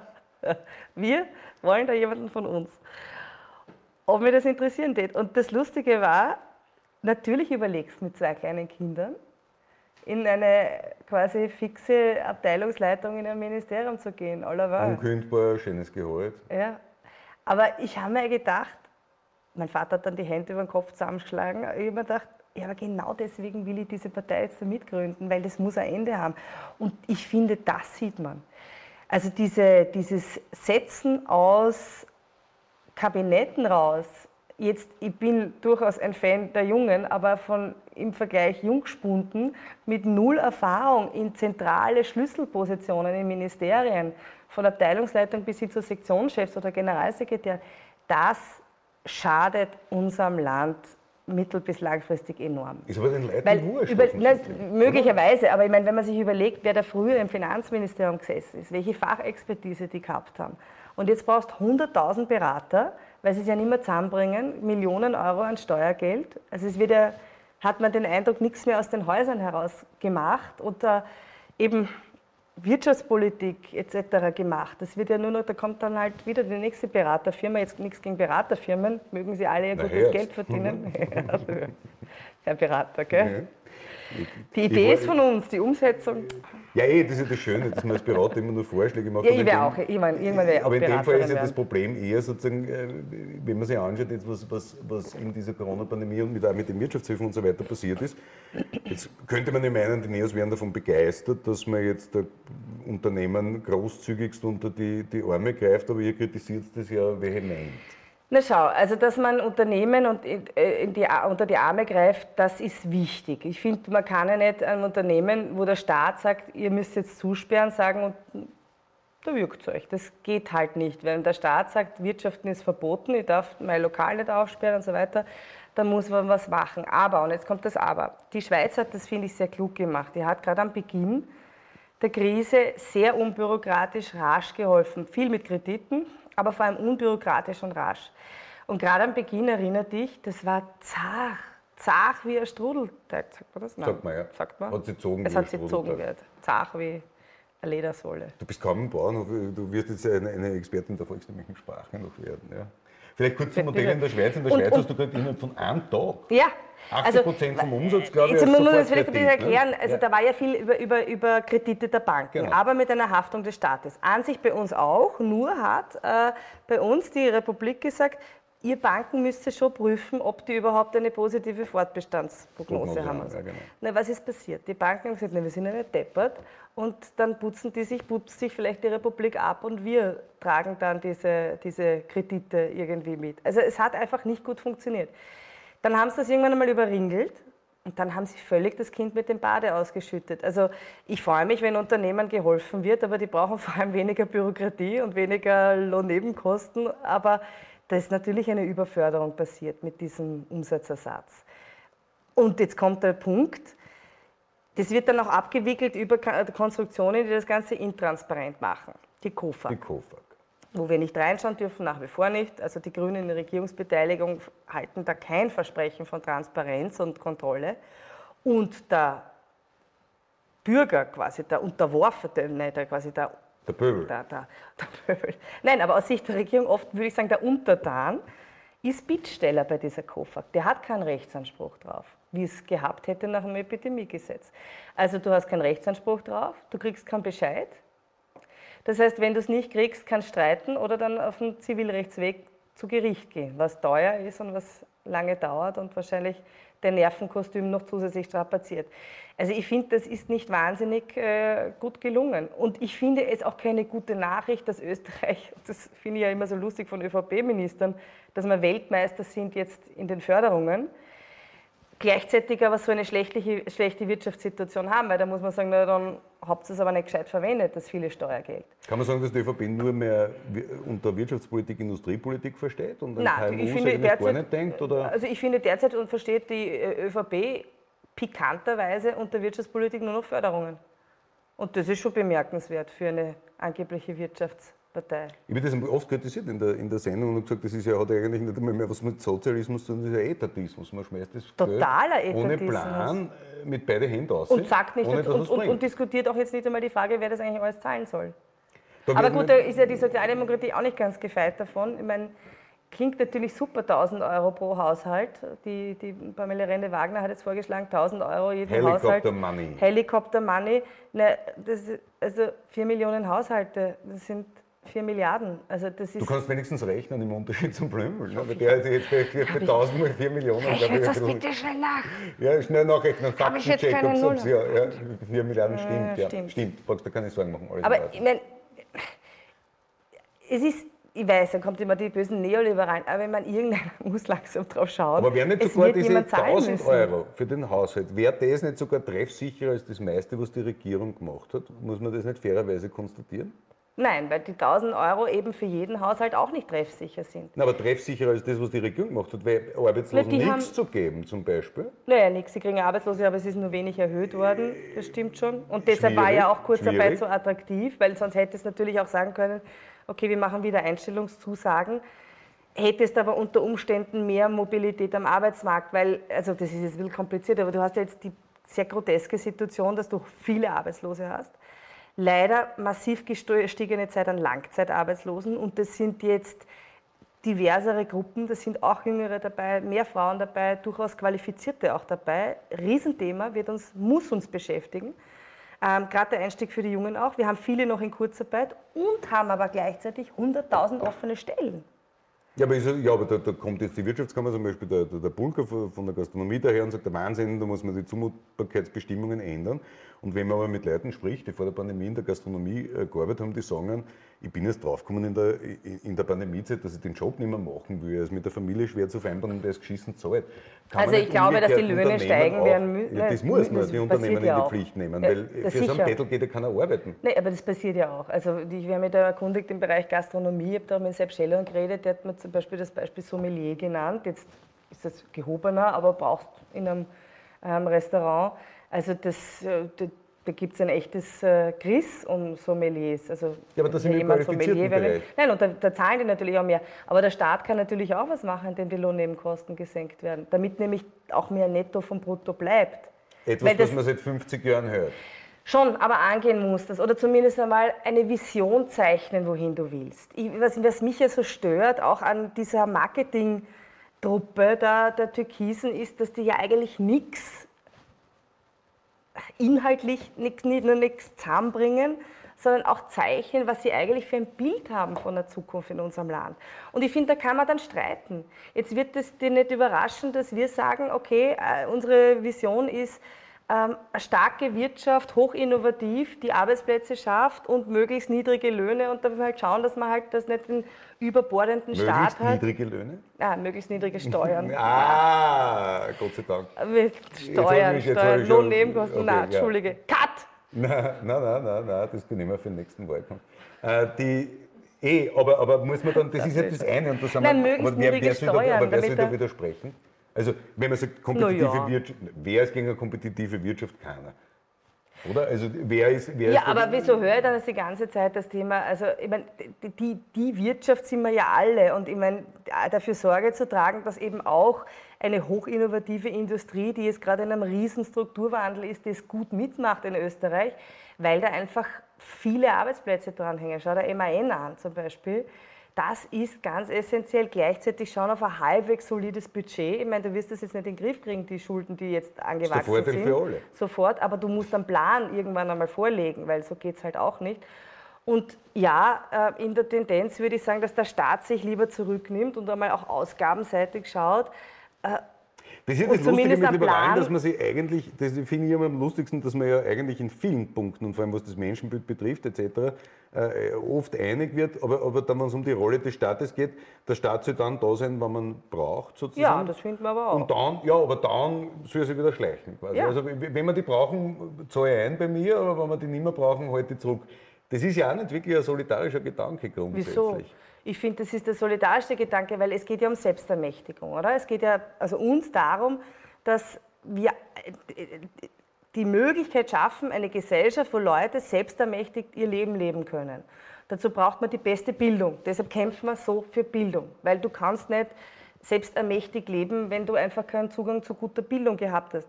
Wir wollen da jemanden von uns. Ob mir das interessieren tät. Und das Lustige war, natürlich überlegst du mit zwei kleinen Kindern, in eine quasi fixe Abteilungsleitung in ein Ministerium zu gehen. Unkündbar, schönes Gehalt. Ja. Aber ich habe mir gedacht, mein Vater hat dann die Hände über den Kopf zusammengeschlagen. Ich habe mir gedacht, ja, aber genau deswegen will ich diese Partei jetzt mitgründen, weil das muss ein Ende haben. Und ich finde, das sieht man. Also diese, dieses Setzen aus Kabinetten raus, jetzt, ich bin durchaus ein Fan der Jungen, aber von, im Vergleich Jungspunden mit null Erfahrung in zentrale Schlüsselpositionen in Ministerien, von Abteilungsleitung bis hin zu Sektionschefs oder Generalsekretär, das schadet unserem Land mittel- bis langfristig enorm. Ist aber den Leuten Weil wurscht. über, na, möglicherweise, aber ich meine, wenn man sich überlegt, wer da früher im Finanzministerium gesessen ist, welche Fachexpertise die gehabt haben. Und jetzt brauchst du 100.000 Berater, weil sie es ja nicht mehr zusammenbringen, Millionen Euro an Steuergeld. Also es wird ja, hat man den Eindruck, nichts mehr aus den Häusern heraus gemacht oder eben Wirtschaftspolitik etc. gemacht. Das wird ja nur noch, da kommt dann halt wieder die nächste Beraterfirma, jetzt nichts gegen Beraterfirmen, mögen sie alle ihr gutes. Geld verdienen. Herr Berater, gell? Die Idee ist von uns, die Umsetzung. Ja, eh, das ist ja das Schöne, dass man als Berater immer nur Vorschläge macht. Ja, aber ich in wäre dem- auch, ich meine, irgendwann wäre Aber in dem Fall ist ja das. Problem eher sozusagen, äh, wenn man sich anschaut, jetzt was, was, was in dieser Corona-Pandemie und mit, auch mit den Wirtschaftshilfen und so weiter passiert ist. Jetzt könnte man ja meinen, die Neos wären davon begeistert, dass man jetzt der Unternehmen großzügigst unter die, die Arme greift, aber ihr kritisiert das ja vehement. Na schau, also dass man Unternehmen und äh, die, unter die Arme greift, das ist wichtig. Ich finde, man kann ja nicht einem Unternehmen, wo der Staat sagt, ihr müsst jetzt zusperren, sagen, und da wirkt euch. Das geht halt nicht. Wenn der Staat sagt, Wirtschaften ist verboten, ich darf mein Lokal nicht aufsperren und so weiter, dann muss man was machen. Aber, und jetzt kommt das Aber, die Schweiz hat das, finde ich, sehr klug gemacht. Die hat gerade am Beginn der Krise sehr unbürokratisch rasch geholfen. Viel mit Krediten, aber vor allem unbürokratisch und rasch. Und gerade am Beginn erinnert dich, das war zart, zart wie ein Strudelteig. Sagt man das? Nein. Sagt man, ja. Sagt man? Hat sie gezogen Es wie ein hat sie gezogen wird. Zart wie eine Ledersohle. Du bist kaum im Bauernhof, du wirst jetzt eine, eine Expertin der volkstümlichen Sprache noch werden. Ja. Vielleicht kurz zum. Modell in der Schweiz. In der Und- Schweiz hast du gerade innerhalb von einem Tag Ja. 80 Prozent vom Umsatz, glaube ich, Jetzt muss man das vielleicht ein bisschen Sofortkredit, ne? erklären. Also Ja. da war ja viel über, über, über Kredite der Banken, Genau. aber mit einer Haftung des Staates. An sich bei uns auch, nur hat äh, bei uns die Republik gesagt, ihr Banken müsst schon prüfen, ob die überhaupt eine positive Fortbestandsprognose Prognose haben. haben, und so. ja, genau. Na, was ist passiert? Die Banken haben gesagt, na, wir sind ja nicht deppert und dann putzen die sich, putzt sich vielleicht die Republik ab und wir tragen dann diese, diese Kredite irgendwie mit. Also es hat einfach nicht gut funktioniert. Dann haben sie das irgendwann einmal überringelt und dann haben sie völlig das Kind mit dem Bade ausgeschüttet. Also ich freue mich, wenn Unternehmen geholfen wird, aber die brauchen vor allem weniger Bürokratie und weniger Lohnnebenkosten. Aber da ist natürlich eine Überförderung passiert mit diesem Umsatzersatz. Und jetzt kommt der Punkt, das wird dann auch abgewickelt über Ka- Konstruktionen, die das Ganze intransparent machen. Die KOFA Die KOFAG. wo wir nicht reinschauen dürfen, nach wie vor nicht. Also die Grünen in der Regierungsbeteiligung halten da kein Versprechen von Transparenz und Kontrolle. Und der Bürger quasi, der Unterworfene, nein, der quasi der, Der Pöbel. der, der, der Pöbel. Nein, aber aus Sicht der Regierung oft würde ich sagen, der Untertan ist Bittsteller bei dieser KOFAG. Der hat keinen Rechtsanspruch drauf, wie es gehabt hätte nach dem Epidemiegesetz. Also du hast keinen Rechtsanspruch drauf, du kriegst keinen Bescheid, das heißt, wenn du es nicht kriegst, kannst streiten oder dann auf dem Zivilrechtsweg zu Gericht gehen, was teuer ist und was lange dauert und wahrscheinlich dein Nervenkostüm noch zusätzlich strapaziert. Also ich finde, das ist nicht wahnsinnig äh, gut gelungen. Und ich finde es auch keine gute Nachricht, dass Österreich, das finde ich ja immer so lustig von ÖVP-Ministern, dass wir Weltmeister sind jetzt in den Förderungen. Gleichzeitig aber so eine schlechte, schlechte Wirtschaftssituation haben, weil da muss man sagen, na, dann habt ihr es aber nicht gescheit verwendet, das viele Steuergeld. Kann man sagen, dass die ÖVP nur mehr unter Wirtschaftspolitik Industriepolitik versteht und an Nein, ich finde derzeit, gar nicht denkt? Oder? Also ich finde derzeit und versteht die äh, ÖVP pikanterweise unter Wirtschaftspolitik nur noch Förderungen. Und das ist schon bemerkenswert für eine angebliche Wirtschafts- Partei. Ich habe das oft kritisiert in der, in der Sendung und gesagt, das ist ja, hat eigentlich nicht einmal mehr was mit Sozialismus zu tun, das ist ja Etatismus. Man schmeißt das Totaler Geld ohne Plan mit beiden Händen aus. Und sagt nicht ohne, und, und, und, diskutiert auch jetzt nicht einmal die Frage, wer das eigentlich alles zahlen soll. Da Aber gut, da ist ja die Sozialdemokratie auch nicht ganz gefeit davon. Ich meine, klingt natürlich super, 1000 Euro pro Haushalt. Die, die Pamela Rende-Wagner hat jetzt vorgeschlagen, 1000 Euro jeden Helikopter Haushalt. Money. Helikopter Money. Ne, das, also 4 Millionen Haushalte, das sind 4 Milliarden. Also das ist du kannst wenigstens rechnen im Unterschied zum Blümel. Ne? Der hat jetzt bei, bei 1000 mal 4 Millionen. Rechnet das bitte schnell nach. Ja, schnell nachrechnen. Faktencheck, ob es ja, ja, 4 Milliarden stimmt. Ja, stimmt. stimmt. Brauchst du keine Sorgen machen. Aber ich meine, es ist ich weiß, dann kommt immer die bösen Neoliberalen, aber wenn man irgendeiner muss langsam drauf schauen. Aber wäre nicht sogar diese 1000 Euro für den Haushalt, wäre das nicht sogar treffsicherer als das meiste, was die Regierung gemacht hat? Muss man das nicht fairerweise konstatieren? Nein, weil die 1000 Euro eben für jeden Haushalt auch nicht treffsicher sind. Na, aber treffsicherer als das, was die Regierung gemacht hat, weil Arbeitslosen nichts zu geben zum Beispiel. Naja, nichts, sie kriegen Arbeitslose, aber es ist nur wenig erhöht worden, das stimmt schon. Und deshalb war ja auch Kurzarbeit so attraktiv, weil sonst hätte es natürlich auch sagen können, okay, wir machen wieder Einstellungszusagen. Hättest aber unter Umständen mehr Mobilität am Arbeitsmarkt, weil, also das ist jetzt ein bisschen kompliziert, aber du hast ja jetzt die sehr groteske Situation, dass du viele Arbeitslose hast leider massiv gestiegene Zeit an Langzeitarbeitslosen und das sind jetzt diversere Gruppen, da sind auch Jüngere dabei, mehr Frauen dabei, durchaus Qualifizierte auch dabei. Riesenthema, wird uns, muss uns beschäftigen. Ähm, Gerade der Einstieg für die Jungen auch. Wir haben viele noch in Kurzarbeit und haben aber gleichzeitig 100.000 offene Stellen. Ja, aber, ist, ja, aber da, da, kommt jetzt die Wirtschaftskammer, zum Beispiel der, der, der Bulker von der Gastronomie daher und sagt, der Wahnsinn, da muss man die Zumutbarkeitsbestimmungen ändern. Und wenn man aber mit Leuten spricht, die vor der Pandemie in der Gastronomie äh, gearbeitet haben, die sagen, ich bin jetzt draufgekommen in der, in der Pandemiezeit, dass ich den Job nicht mehr machen will. Es ist mit der Familie schwer zu vereinbaren und der ist geschissen zahlt. Kann also ich glaube, dass die Löhne steigen werden müssen. Ja, das muss man, die Unternehmen ja in die Pflicht nehmen, ja, weil für so einen Bettel geht ja keiner arbeiten. Nein, aber das passiert ja auch. Also ich habe mich da erkundigt im Bereich Gastronomie, ich habe da mit Sepp Scheller geredet, der hat mir zum Beispiel das Beispiel Sommelier genannt. Jetzt ist das gehobener, aber brauchst in einem ähm, Restaurant. Also das, äh, da gibt es ein echtes äh, Gris um Sommeliers. Also ja, aber das sind jemand Sommelier werden. Nein, und da, da, zahlen die natürlich auch mehr. Aber der Staat kann natürlich auch was machen, indem die Lohnnebenkosten gesenkt werden, damit nämlich auch mehr Netto vom Brutto bleibt. Etwas, das, was man seit 50 Jahren hört. Schon, aber angehen muss das. Oder zumindest einmal eine Vision zeichnen, wohin du willst. Ich, was, was mich ja so stört, auch an dieser Marketingtruppe der, der Türkisen, ist, dass die ja eigentlich nichts inhaltlich nicht, nicht nur nichts zusammenbringen, sondern auch zeichnen, was sie eigentlich für ein Bild haben von der Zukunft in unserem Land. Und ich finde, da kann man dann streiten. Jetzt wird es dir nicht überraschen, dass wir sagen, okay, äh, unsere Vision ist, eine starke Wirtschaft, hochinnovativ, die Arbeitsplätze schafft und möglichst niedrige Löhne und da halt schauen, dass man halt das nicht einen überbordenden möglichst Staat hat. Möglichst niedrige Löhne? Ja, möglichst niedrige Steuern. ah, Gott sei Dank. Steuern, Steuern, Lohnnebenkosten, okay, nein, Entschuldige. Ja. Cut! Nein, nein, nein, nein, nein, das nehmen wir für den nächsten Wahlkampf. Äh, die, eh, aber, aber muss man dann, das, das ist ja das eine und das haben Nein, wir, aber wer, wer soll da, aber wer soll da widersprechen? Also wenn man sagt, kompetitive ja. Wirtschaft, wer ist gegen eine kompetitive Wirtschaft? Keiner. Oder? Also wer ist, wer ja, ist aber wieso höre ich dann die ganze Zeit das Thema, also ich meine, die, die Wirtschaft sind wir ja alle und ich meine, dafür Sorge zu tragen, dass eben auch eine hochinnovative Industrie, die jetzt gerade in einem riesen Strukturwandel ist, das gut mitmacht in Österreich, weil da einfach viele Arbeitsplätze dranhängen. Schau der MAN an zum Beispiel das ist ganz essentiell. Gleichzeitig schauen auf ein halbwegs solides Budget. Ich meine, du wirst das jetzt nicht in den Griff kriegen, die Schulden, die jetzt angewachsen Sofort sind. Für alle. Sofort, aber du musst einen Plan irgendwann einmal vorlegen, weil so geht es halt auch nicht. Und ja, äh, in der Tendenz würde ich sagen, dass der Staat sich lieber zurücknimmt und einmal auch ausgabenseitig schaut. Das ist das Lustige mit Liberalen, dass man sich eigentlich, das finde ich immer am lustigsten, dass man ja eigentlich in vielen Punkten und vor allem was das Menschenbild betrifft etc. Äh, oft einig wird, aber, aber dann, wenn es um die Rolle des Staates geht, der Staat soll dann da sein, wenn man braucht sozusagen. Ja, das finden wir aber auch. Und dann, ja, aber dann soll er sich wieder schleichen quasi. Ja. Also wenn wir die brauchen, zahle ich ein bei mir, aber wenn wir die nicht mehr brauchen, halte ich zurück. Das ist ja auch nicht wirklich ein solidarischer Gedanke grundsätzlich. Wieso? Ich finde, das ist der solidarische Gedanke, weil es geht ja um Selbstermächtigung, oder? Es geht ja also uns darum, dass wir die Möglichkeit schaffen, eine Gesellschaft, wo Leute selbstermächtigt ihr Leben leben können. Dazu braucht man die beste Bildung. Deshalb kämpfen wir so für Bildung, weil du kannst nicht selbstermächtigt leben, wenn du einfach keinen Zugang zu guter Bildung gehabt hast.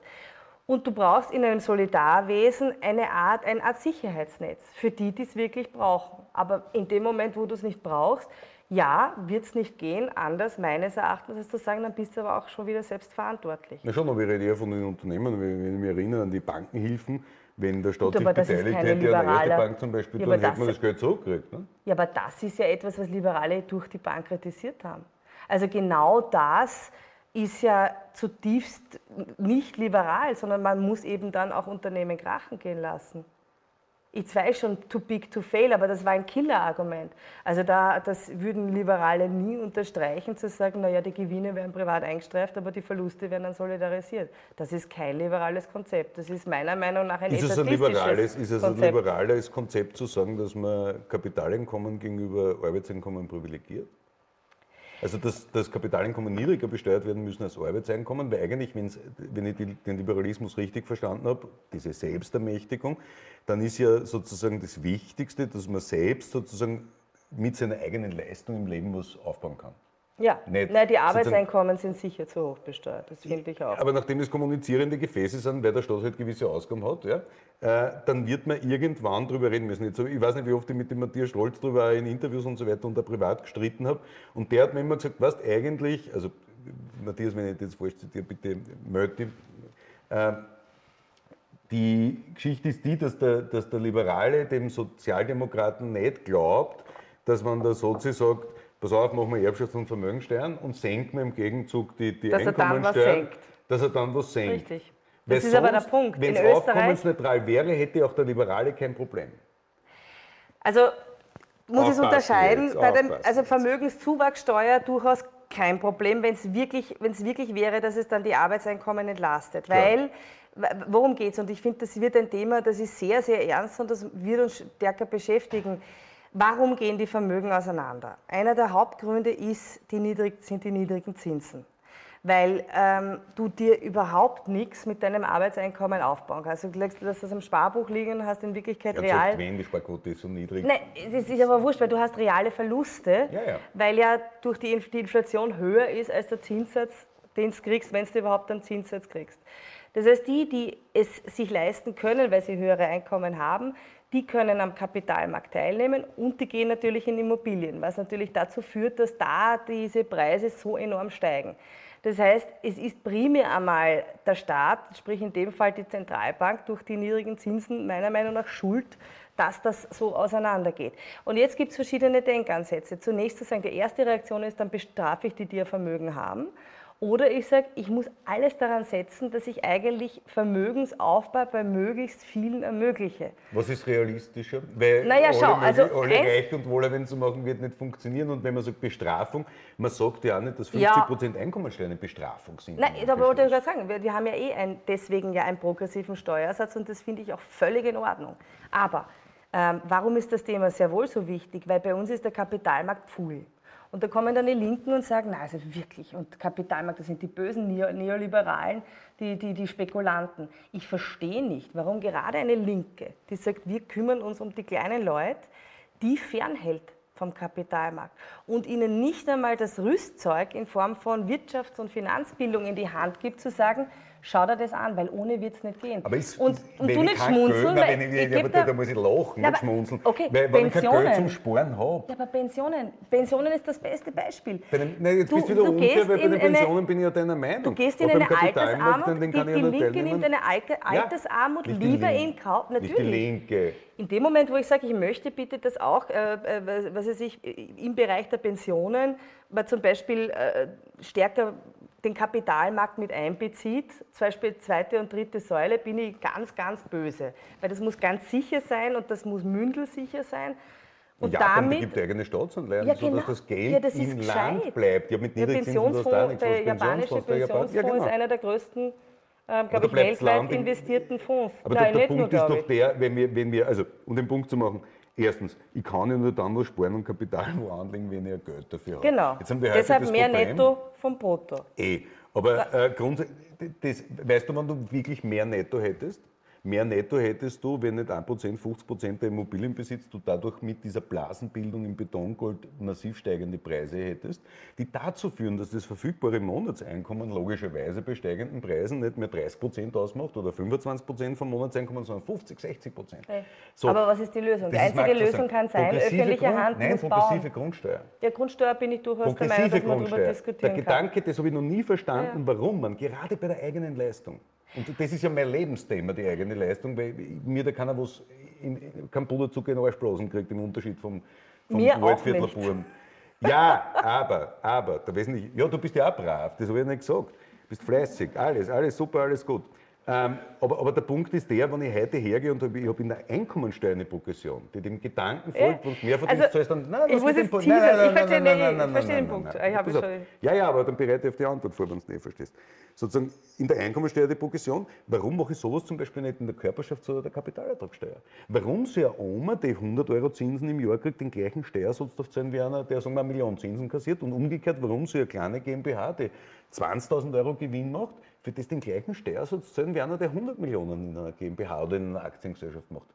Und du brauchst in einem Solidarwesen eine Art, eine Art Sicherheitsnetz für die, die es wirklich brauchen. Aber in dem Moment, wo du es nicht brauchst, ja, wird es nicht gehen, anders meines Erachtens als zu sagen, dann bist du aber auch schon wieder selbstverantwortlich. Na schon, aber ich rede eher von den Unternehmen, wenn ich mich erinnere an die Bankenhilfen, wenn der Staat Gut, sich beteiligt hätte an der ersten Bank zum Beispiel, ja, dann hätte man das Geld zurückgekriegt. Ne? Ja, aber das ist ja etwas, was Liberale durch die Bank kritisiert haben. Also genau das ist ja zutiefst nicht liberal, sondern man muss eben dann auch Unternehmen krachen gehen lassen. Ich weiß schon, too big to fail, aber das war ein Killerargument. Also da, das würden Liberale nie unterstreichen, zu sagen, naja, die Gewinne werden privat eingestreift, aber die Verluste werden dann solidarisiert. Das ist kein liberales Konzept. Das ist meiner Meinung nach ein ist es ein liberales, Ist es ein liberales Konzept zu sagen, dass man Kapitaleinkommen gegenüber Arbeitseinkommen privilegiert? Also dass das Kapitaleinkommen niedriger besteuert werden müssen als Arbeitseinkommen, weil eigentlich, wenn ich den Liberalismus richtig verstanden habe, diese Selbstermächtigung, dann ist ja sozusagen das Wichtigste, dass man selbst sozusagen mit seiner eigenen Leistung im Leben was aufbauen kann. Ja, nicht Nein, die Arbeitseinkommen sind sicher zu hoch besteuert, das finde ich auch. Aber nachdem es kommunizierende Gefäße sind, weil der Staat halt gewisse Ausgaben hat, ja, äh, dann wird man irgendwann darüber reden müssen. Jetzt, ich weiß nicht, wie oft ich mit dem Matthias Stolz darüber in Interviews und so weiter und da privat gestritten habe. Und der hat mir immer gesagt, weißt eigentlich, also Matthias, wenn ich das falsch zitiere, bitte melde dich. Äh, die Geschichte ist die, dass der, dass der Liberale dem Sozialdemokraten nicht glaubt, dass man der Sozi sagt, pass auf, machen wir Erbschafts- und Vermögensteuern und senken im Gegenzug die, die dass Einkommensteuer. Dass er dann was senkt. Richtig. Das ist sonst, aber der Punkt. Wenn es aufkommensneutral wäre, hätte auch der Liberale kein Problem. Also muss es unterscheiden. Bei dem, also Vermögenszuwachssteuer durchaus kein Problem, wenn es wirklich, wirklich wäre, dass es dann die Arbeitseinkommen entlastet. Klar. Weil, worum geht es? Und ich finde, das wird ein Thema, das ist sehr, sehr ernst und das wird uns stärker beschäftigen. Warum gehen die Vermögen auseinander? Einer der Hauptgründe ist, die niedrig, sind die niedrigen Zinsen. Weil ähm, du dir überhaupt nichts mit deinem Arbeitseinkommen aufbauen kannst. Du lässt das am Sparbuch liegen und hast in Wirklichkeit ja, real. Wenn die Sparquote ist so niedrig. Nein, das ist aber wurscht, weil du hast reale Verluste, ja, ja. weil ja durch die, die Inflation höher ist als der Zinssatz, den du kriegst, wenn du überhaupt einen Zinssatz kriegst. Das heißt, die, die es sich leisten können, weil sie höhere Einkommen haben, die können am Kapitalmarkt teilnehmen und die gehen natürlich in Immobilien, was natürlich dazu führt, dass da diese Preise so enorm steigen. Das heißt, es ist primär einmal der Staat, sprich in dem Fall die Zentralbank, durch die niedrigen Zinsen meiner Meinung nach schuld, dass das so auseinandergeht. Und jetzt gibt es verschiedene Denkansätze. Zunächst zu sagen, die erste Reaktion ist, dann bestrafe ich die, die ja Vermögen haben. Oder ich sage, ich muss alles daran setzen, dass ich eigentlich Vermögensaufbau bei möglichst vielen ermögliche. Was ist realistischer? Weil naja, schau, alle, also alle reich und wohlerwend zu machen wird nicht funktionieren. Und wenn man sagt Bestrafung, man sagt ja auch nicht, dass 50 Prozent ja. Einkommensteuer eine Bestrafung sind. Nein, da wollte ich gerade sagen, wir, wir, haben ja eh ein, deswegen ja einen progressiven Steuersatz und das finde ich auch völlig in Ordnung. Aber ähm, warum ist das Thema sehr wohl so wichtig? Weil bei uns ist der Kapitalmarkt Pfuhl. Und da kommen dann die Linken und sagen, nein, also wirklich, und Kapitalmarkt, das sind die bösen Neoliberalen, die, die, die Spekulanten. Ich verstehe nicht, warum gerade eine Linke, die sagt, wir kümmern uns um die kleinen Leute, die fernhält vom Kapitalmarkt und ihnen nicht einmal das Rüstzeug in Form von Wirtschafts- und Finanzbildung in die Hand gibt, zu sagen, schau dir das an, weil ohne wird es nicht gehen. Aber ist, und, und du nicht schmunzeln, Geld, weil ich, ich, da, da, muss ich lachen, ja, nicht schmunzeln. Okay, weil, Pensionen. ich kein Geld zum Sparen habe. Ja, aber Pensionen, Pensionen ist das beste Beispiel. Dem, nein, jetzt du, bist du wieder unfair, weil bei den Pensionen eine, bin ich ja deiner Meinung. Du gehst in eine Altersarmut, den, den die, die Linke nimmt eine Altersarmut ja, lieber in Kauf, natürlich. Nicht die Linke. In dem Moment, wo ich sage, ich möchte bitte, dass auch, äh, äh was weiß ich, im Bereich der Pensionen, man zum Beispiel äh, stärker den Kapitalmarkt mit einbezieht, zum Beispiel zweite und dritte Säule, bin ich ganz, ganz böse. Weil das muss ganz sicher sein und das muss mündelsicher sein. Und ja, damit gibt eigene Staatsanleihen, ja, genau. sodass das Geld ja, das im Land bleibt. Ja, mit der Pensionsfonds, der japanische Pensionsfonds ja, genau. ist einer der größten ähm, glaube ich, weltweit investierten Fonds. Aber Nein, der, der Punkt nur, ist doch der, wenn wir, wenn wir, also um den Punkt zu machen, Erstens, ich kann ja nur dann was sparen und Kapital wo anlegen, wenn ich ja Geld dafür habe. Genau. Jetzt haben wir Deshalb mehr Problem, Netto vom Brutto. Eh. Aber äh, grundsätzlich, weißt du, wann du wirklich mehr Netto hättest? Mehr Netto hättest du, wenn nicht 1%, 50% der Immobilienbesitz du dadurch mit dieser Blasenbildung im Betongold massiv steigende Preise hättest, die dazu führen, dass das verfügbare Monatseinkommen logischerweise bei steigenden Preisen nicht mehr 30% ausmacht oder 25% vom Monatseinkommen, sondern 50, 60%. Okay. So, Aber was ist die Lösung? Die einzige Lösung kann sein, öffentliche Grund, Hand Nein, progressive bauen. Grundsteuer. Der Grundsteuer bin ich durchaus der Meinung, dass man darüber diskutieren Der Gedanke, das habe ich noch nie verstanden, ja. warum man gerade bei der eigenen Leistung und das ist ja mein Lebensthema, die eigene Leistung, weil mir da keiner was, in, kein Puderzucker in Arschblasen kriegt, im Unterschied vom, vom Waldviertlerbuben. Ja, aber, aber, der Wesentliche, ja, du bist ja auch brav, das habe ich ja nicht gesagt. Du bist fleißig, alles, alles super, alles gut. Ähm, aber, aber, der Punkt ist der, wenn ich heute hergehe und ich habe in der Einkommensteuer eine Progression, die dem Gedanken folgt, wenn du mehr verdienst, also, zahlst dann, nein, ich muss es teasern, ich verstehe, nein, nein, verstehe den Punkt. Ja, ja, aber dann bereite ich auf die Antwort vor, wenn du es nicht verstehst. Sozusagen in der Einkommensteuer die Progression, warum mache ich sowas zum Beispiel nicht in der Körperschafts- oder der Kapitalertragssteuer? Warum soll eine Oma, die 100 Euro Zinsen im Jahr kriegt, den gleichen Steuersatz darf zahlen wie einer, der sagen wir, eine Million Zinsen kassiert und umgekehrt, warum soll eine kleine GmbH, die 20.000 Euro Gewinn macht, für das den gleichen Steuersatz zahlen wie einer, der 100 Millionen in einer GmbH oder in einer Aktiengesellschaft macht.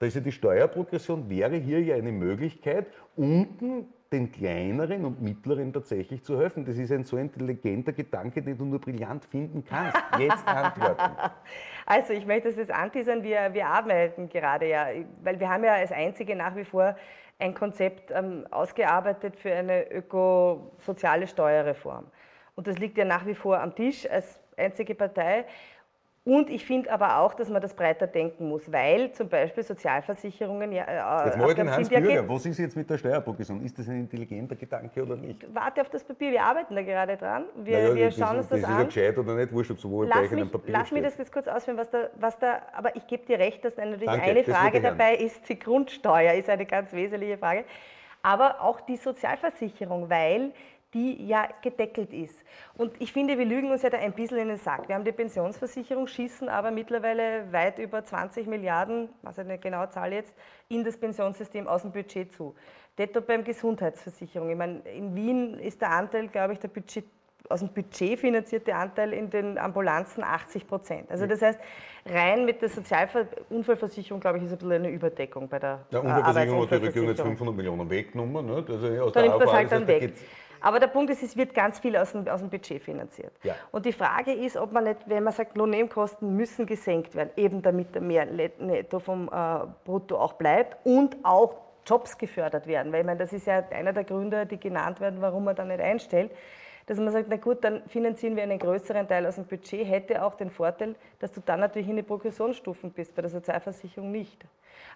Da ist ja die Steuerprogression, wäre hier ja eine Möglichkeit, unten den kleineren und mittleren tatsächlich zu helfen. Das ist ein so intelligenter Gedanke, den du nur brillant finden kannst. Jetzt antworten. Also ich möchte das jetzt anteasern, wir, wir arbeiten gerade ja, weil wir haben ja als einzige nach wie vor ein Konzept ähm, ausgearbeitet für eine ökosoziale Steuerreform. Und das liegt ja nach wie vor am Tisch als einzige Partei. Und ich finde aber auch, dass man das breiter denken muss, weil zum Beispiel Sozialversicherungen ja. Äh, jetzt mal den Hans Bürger, was ist jetzt mit der Steuerprogression? Ist das ein intelligenter Gedanke oder nicht? Warte auf das Papier, wir arbeiten da gerade dran. Wir, naja, wir schauen uns das, das an. Ist ja gescheit oder nicht, wurscht, ob es sowohl lass mich, Papier Lass mich das jetzt kurz ausführen, was da, was da aber ich gebe dir recht, dass natürlich Danke, eine Frage dabei ist, die Grundsteuer ist eine ganz wesentliche Frage. Aber auch die Sozialversicherung, weil die ja gedeckelt ist. Und ich finde, wir lügen uns ja da ein bisschen in den Sack. Wir haben die Pensionsversicherung, schießen aber mittlerweile weit über 20 Milliarden, was eine genaue Zahl jetzt, in das Pensionssystem aus dem Budget zu. Detto beim Gesundheitsversicherung. Ich meine, in Wien ist der Anteil, glaube ich, der Budget, aus dem Budget finanzierte Anteil in den Ambulanzen 80 Prozent. Also das heißt, rein mit der Sozialunfallversicherung, glaube ich, ist ein bisschen eine Überdeckung bei der ja, Unfallversicherung hat die Regierung jetzt 500 Millionen weggenommen. Ne? Also aus Dann nimmt das halt dann weg. Aber der Punkt ist, es wird ganz viel aus dem, aus dem Budget finanziert. Ja. Und die Frage ist, ob man nicht, wenn man sagt, Lohnnebenkosten müssen gesenkt werden, eben damit der mehr Netto vom äh, Brutto auch bleibt und auch Jobs gefördert werden. Weil ich meine, das ist ja einer der Gründe, die genannt werden, warum man da nicht einstellt dass man sagt, na gut, dann finanzieren wir einen größeren Teil aus dem Budget, hätte auch den Vorteil, dass du dann natürlich in die Progressionsstufen bist, bei der Sozialversicherung nicht.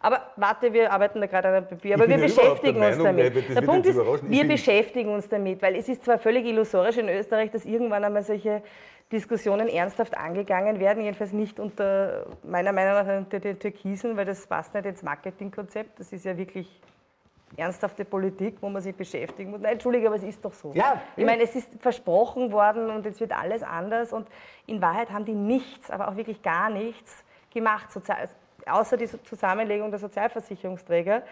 Aber warte, wir arbeiten da gerade an einem Papier, aber wir beschäftigen uns Meinung, damit. Der Punkt ist, wir beschäftigen uns damit, weil es ist zwar völlig illusorisch in Österreich, dass irgendwann einmal solche Diskussionen ernsthaft angegangen werden, jedenfalls nicht unter meiner Meinung nach unter den Türkisen, weil das passt nicht ins Marketingkonzept. Das ist ja wirklich ernsthafte Politik, wo man sich beschäftigen muss. Nein, Entschuldige, aber es ist doch so. Ja, ich meine, es ist versprochen worden und jetzt wird alles anders und in Wahrheit haben die nichts, aber auch wirklich gar nichts gemacht, außer die Zusammenlegung der Sozialversicherungsträger,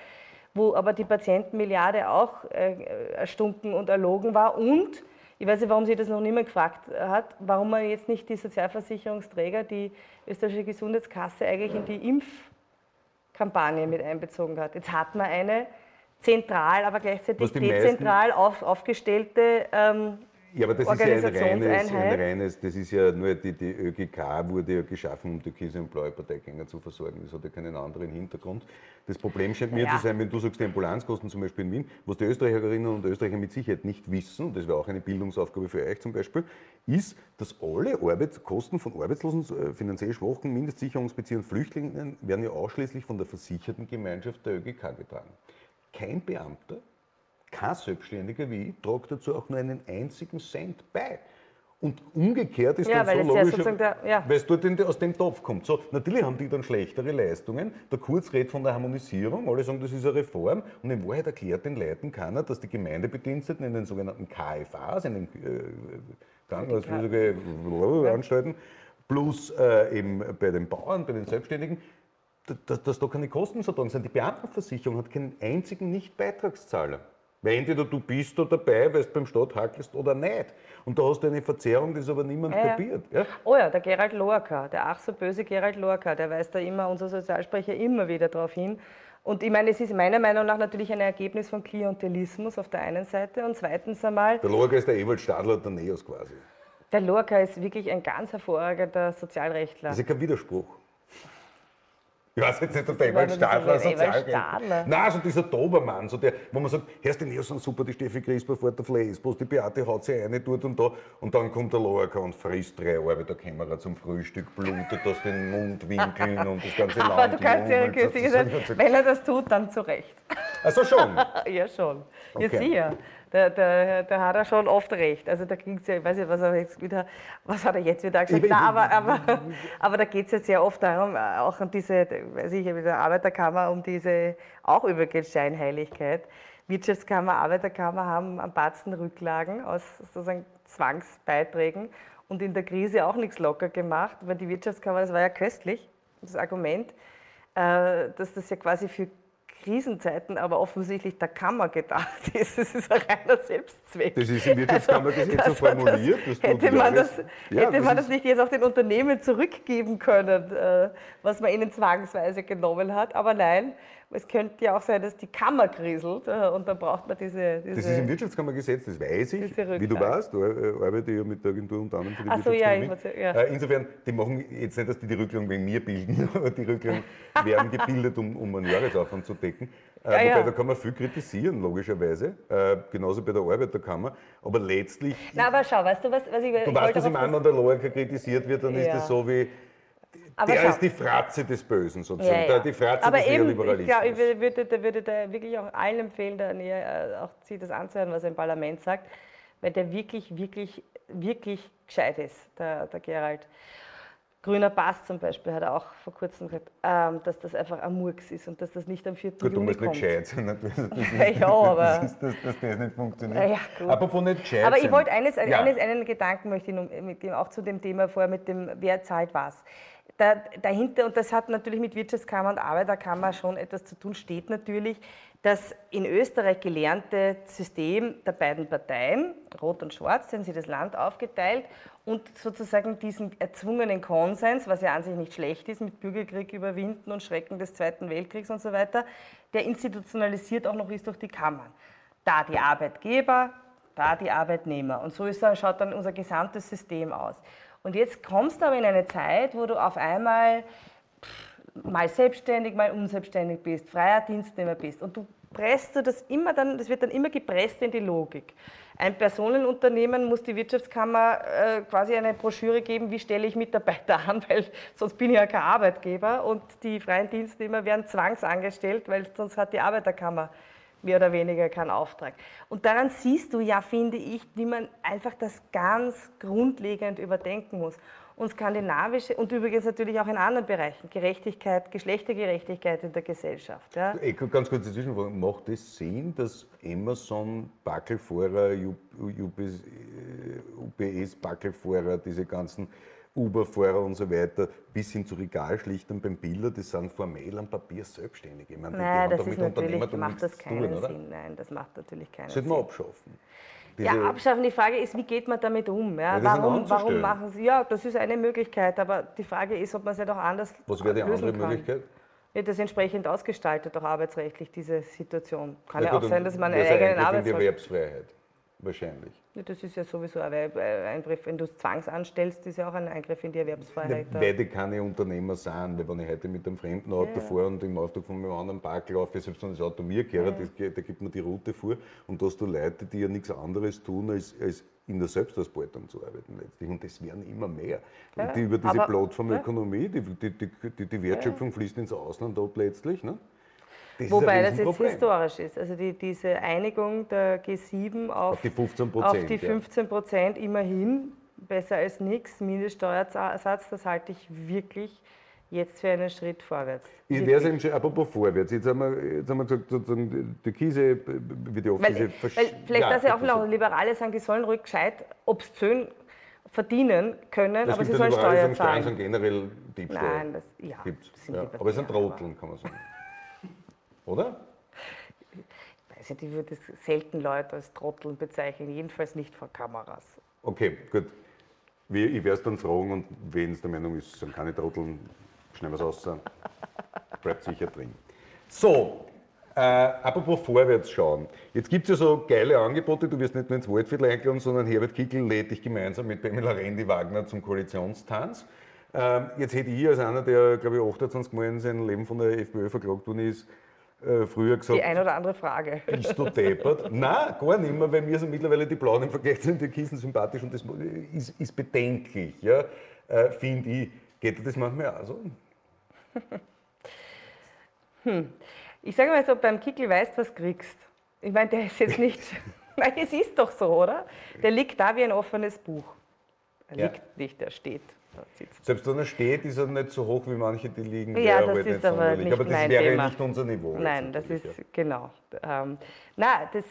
wo aber die Patientenmilliarde auch äh, erstunken und erlogen war und ich weiß nicht, warum sie das noch niemand gefragt hat, warum man jetzt nicht die Sozialversicherungsträger, die österreichische Gesundheitskasse eigentlich in die Impfkampagne mit einbezogen hat. Jetzt hat man eine, zentral, aber gleichzeitig dezentral auf, aufgestellte ähm, ja, aber das ist ja ein reines, ein reines, das ist ja nur die, die ÖGK wurde ja geschaffen, um Türkise und blaue Parteigänger zu versorgen. Das hat ja keinen anderen Hintergrund. Das Problem scheint mir ja. zu sein, wenn du sagst, die Ambulanzkosten zum Beispiel in Wien, was die Österreicherinnen und Österreicher mit Sicherheit nicht wissen, und das wäre auch eine Bildungsaufgabe für euch zum Beispiel, ist, dass alle Arbeitskosten von Arbeitslosen, äh, finanziell Schwachen, Mindestsicherungsbeziehern, Flüchtlingen werden ja ausschließlich von der versicherten Gemeinschaft der ÖGK getragen. Kein Beamter, kein Selbstständiger wie ich, tragt dazu auch nur einen einzigen Cent bei. Und umgekehrt ist Ja, dann so ja logisch, sozusagen der- ja. weil es dort in, aus dem Topf kommt. So, natürlich haben die dann schlechtere Leistungen. Der Kurz redet von der Harmonisierung, alle sagen, das ist eine Reform. Und in Wahrheit erklärt den Leuten keiner, dass die Gemeindebediensteten in den sogenannten KFAs, in den äh, Krankenhauspflegeanstalten, plus äh, eben bei den Bauern, bei den Selbstständigen, dass, dass da keine Kosten zu tragen sind. Die Beamtenversicherung hat keinen einzigen Nicht-Beitragszahler. Weil entweder du bist da dabei, weil du beim Staat hackelst oder nicht. Und da hast du eine Verzerrung, das aber niemand Ja, kapiert. Ja? Oh ja, der Gerald Lorca, der ach so böse Gerald Lorca, der weist da immer, unser Sozialsprecher, immer wieder darauf hin. Und ich meine, es ist meiner Meinung nach natürlich ein Ergebnis von Klientelismus auf der einen Seite und zweitens einmal, Der Lager ist der Ewald Stadler der Neos quasi. der Lorca ist wirklich ein ganz hervorragender Sozialrechtler. Das ist ja kein Widerspruch. Ich weiß jetzt nicht, ob der Ewald Stadler. Stadler. Nein, so dieser Dobermann, so der, wo man sagt, hörst die Neos sind super, die Steffi Crisper fährt der Flaisbus, die Beate haut sich eine dort und da und dann kommt der Lorca und frisst drei Arbeiterkämmerer zum Frühstück, blutet aus den Mundwinkeln und das ganze Aber Land du kannst ja sein, wenn er das tut, dann zu Recht. Also schon. Ja, schon. Ja, Okay. sicher. Da, da, da hat er schon oft recht. Also da ging's ja, ich weiß nicht, was er jetzt wieder, was hat er jetzt wieder gesagt? Nein, aber, aber, aber da geht es jetzt sehr oft darum, äh, auch um diese, weiß ich, mit der Arbeiterkammer, um diese auch übrigens Scheinheiligkeit. Wirtschaftskammer, Arbeiterkammer haben am Batzen Rücklagen aus sozusagen Zwangsbeiträgen und in der Krise auch nichts locker gemacht, weil die Wirtschaftskammer, das war ja köstlich, das Argument, äh, dass das ja quasi für Krisenzeiten aber offensichtlich der Kammer gedacht ist. Das ist ein reiner Selbstzweck. Das ist im Wirtschaftskammergesetz so dass man formuliert, Das, hätte man das, Ja, hätte das man das nicht jetzt auch den Unternehmen zurückgeben können, äh, was man ihnen zwangsweise genommen hat. Aber nein, es könnte ja auch sein, dass die Kammer kriselt äh, und dann braucht man diese. diese Das ist im Wirtschaftskammergesetz, das weiß ich. Wie du weißt, du äh, arbeite ja mit der Agentur unter anderem für die Ach so, ja, ich weiß, ja. Äh, Insofern, die machen jetzt nicht, dass die die Rücklagen wegen mir bilden, aber die Rücklagen werden gebildet, um, um einen Jahresaufwand zu decken. Ja, wobei, ja. da kann man viel kritisieren, logischerweise. Äh, genauso bei der Arbeiterkammer. Aber letztlich, Na, aber schau, weißt du, was, was ich, du ich weißt, wollte was ich auf meine, das- wenn der Loiker kritisiert wird, dann ist Ja. das so wie, aber der schau. ist die Fratze des Bösen sozusagen. Ja, ja. Die Fratze Aber des eben, ich, Neoliberalismus. glaub, ich würde, da würde da wirklich auch allen empfehlen, da äh, auch sich das anzuhören, was er im Parlament sagt, weil der wirklich, wirklich, wirklich gescheit ist, der, der Gerald. Grüner Pass zum Beispiel hat er auch vor kurzem gesagt, ähm, dass das einfach ein Murks ist und dass das nicht am 4. Gut, du Juni musst nicht gescheit sein. nicht? Ja, aber- Das ist, dass, dass das nicht funktioniert. Ja, gut. Apropos nicht gescheit Aber ich wollte eines, Ja. eines, einen Gedanken möchte ich noch mitgeben, auch zu dem Thema vorher mit dem, wer zahlt was. Da, dahinter, und das hat natürlich mit Wirtschaftskammer und Arbeiterkammer schon etwas zu tun, steht natürlich das in Österreich gelernte System der beiden Parteien, Rot und Schwarz, haben sie das Land aufgeteilt und sozusagen diesen erzwungenen Konsens, was ja an sich nicht schlecht ist, mit Bürgerkrieg überwinden und Schrecken des Zweiten Weltkriegs und so weiter, der institutionalisiert auch noch ist durch die Kammern. Da die Arbeitgeber, da die Arbeitnehmer. Und so ist, schaut dann unser gesamtes System aus. Und jetzt kommst du aber in eine Zeit, wo du auf einmal mal selbstständig, mal unselbstständig bist, freier Dienstnehmer bist. Und du presst du das immer dann, das wird dann immer gepresst in die Logik. Ein Personenunternehmen muss die Wirtschaftskammer äh, quasi eine Broschüre geben, wie stelle ich Mitarbeiter an, weil sonst bin ich ja kein Arbeitgeber und die freien Dienstnehmer werden zwangsangestellt, weil sonst hat die Arbeiterkammer mehr oder weniger keinen Auftrag. Und daran siehst du ja, finde ich, wie man einfach das ganz grundlegend überdenken muss. Und skandinavische und übrigens natürlich auch in anderen Bereichen, Gerechtigkeit, Geschlechtergerechtigkeit in der Gesellschaft. Ja. Ey, Ganz kurze Zwischenfrage. Macht es Sinn, dass Amazon, Backelfahrer, UPS, UPS Backelfahrer, diese ganzen Uber-Fahrer und so weiter, bis hin zu Regalschlichtern beim Bilder, das sind formell am Papier selbstständig. Ich meine, die Nein, das doch ist natürlich, macht das keinen tun? Sinn. Nein, das macht natürlich keinen Sollten Sinn. wir abschaffen. Ja, Diese- abschaffen. Die Frage ist, wie geht man damit um? Ja, Ja, warum, warum machen Sie? Ja, das ist eine Möglichkeit, aber die Frage ist, ob man es nicht auch anders Was wäre die andere kann. Möglichkeit? Ja, das entsprechend ausgestaltet, auch arbeitsrechtlich, diese Situation. Kann Na ja gut, auch sein, dass man einen eigenen die Arbeitsmarkt... Erwerbsfreiheit. Wahrscheinlich. Ja, das ist ja sowieso ein äh, Eingriff. Wenn du es zwangsanstellst, ist ja auch ein Eingriff in die Erwerbsfreiheit. da. Weil die keine Unternehmer sind, weil wenn ich heute mit einem fremden Auto fahre und im Auftrag von einem anderen Park laufe, selbst wenn das Auto mir gehört, geht- da gibt mir die Route vor und da hast du Leute, die ja nichts anderes tun, als, als in der Selbstausbeutung zu arbeiten letztlich. Und das werden immer mehr. Ja, und die über diese Plattformökonomie, die, die, die, die, die Wertschöpfung fließt ins Ausland ab letztlich. Ne? Das Wobei das ein jetzt historisch ist. Also die, diese Einigung der G7 auf, Auf die 15 auf die Prozent. Ja. 15 Prozent immerhin, besser als nichts, Mindeststeuersatz, das halte ich wirklich jetzt für einen Schritt vorwärts. Ich wäre es apropos vorwärts, jetzt haben wir, jetzt haben wir gesagt, sozusagen, die Krise wird ja oft weil, diese weil Vielleicht, ja, dass ja auch noch Liberale sagen, die sollen ruhig gescheit obszön verdienen können, das aber sie sollen Steuern zahlen. Steuern generell Diebstahl. Nein, das ja, sind ja, Aber es sind Trotteln, kann man sagen. Oder? Ich weiß nicht, ich würde selten Leute als Trotteln bezeichnen, jedenfalls nicht vor Kameras. Okay, gut. Ich werde es dann fragen und wenn es der Meinung ist, sind keine Trotteln, schnell was raus. Bleibt sicher drin. So, äh, apropos vorwärts schauen. Jetzt gibt es ja so geile Angebote. Du wirst nicht nur ins Waldviertel eingeladen, sondern Herbert Kickel lädt dich gemeinsam mit Pamela Rendi-Wagner zum Koalitionstanz. Ähm, jetzt hätte ich als einer, der, glaube ich, 28 Mal in seinem Leben von der FPÖ verklagt worden ist, äh, früher gesagt. Die eine oder andere Frage. Bist du deppert? Nein, gar nicht mehr, weil mir sind mittlerweile die Blauen im Vergleich zu den Türkisen sympathisch und das ist, ist bedenklich, ja, äh, finde ich. Geht dir das manchmal auch so? hm. Ich sage mal so, beim Kickel weißt du, was kriegst. Ich meine, der ist jetzt nicht. Nein, es ist doch so, oder? Der liegt da wie ein offenes Buch. Er ja. liegt nicht, er steht. Selbst wenn er steht, ist er nicht so hoch wie manche, die liegen. Ja, das ist nicht aber nicht Aber das mein wäre Thema. nicht unser Niveau. Nein, das ist, genau. Ähm, na, das,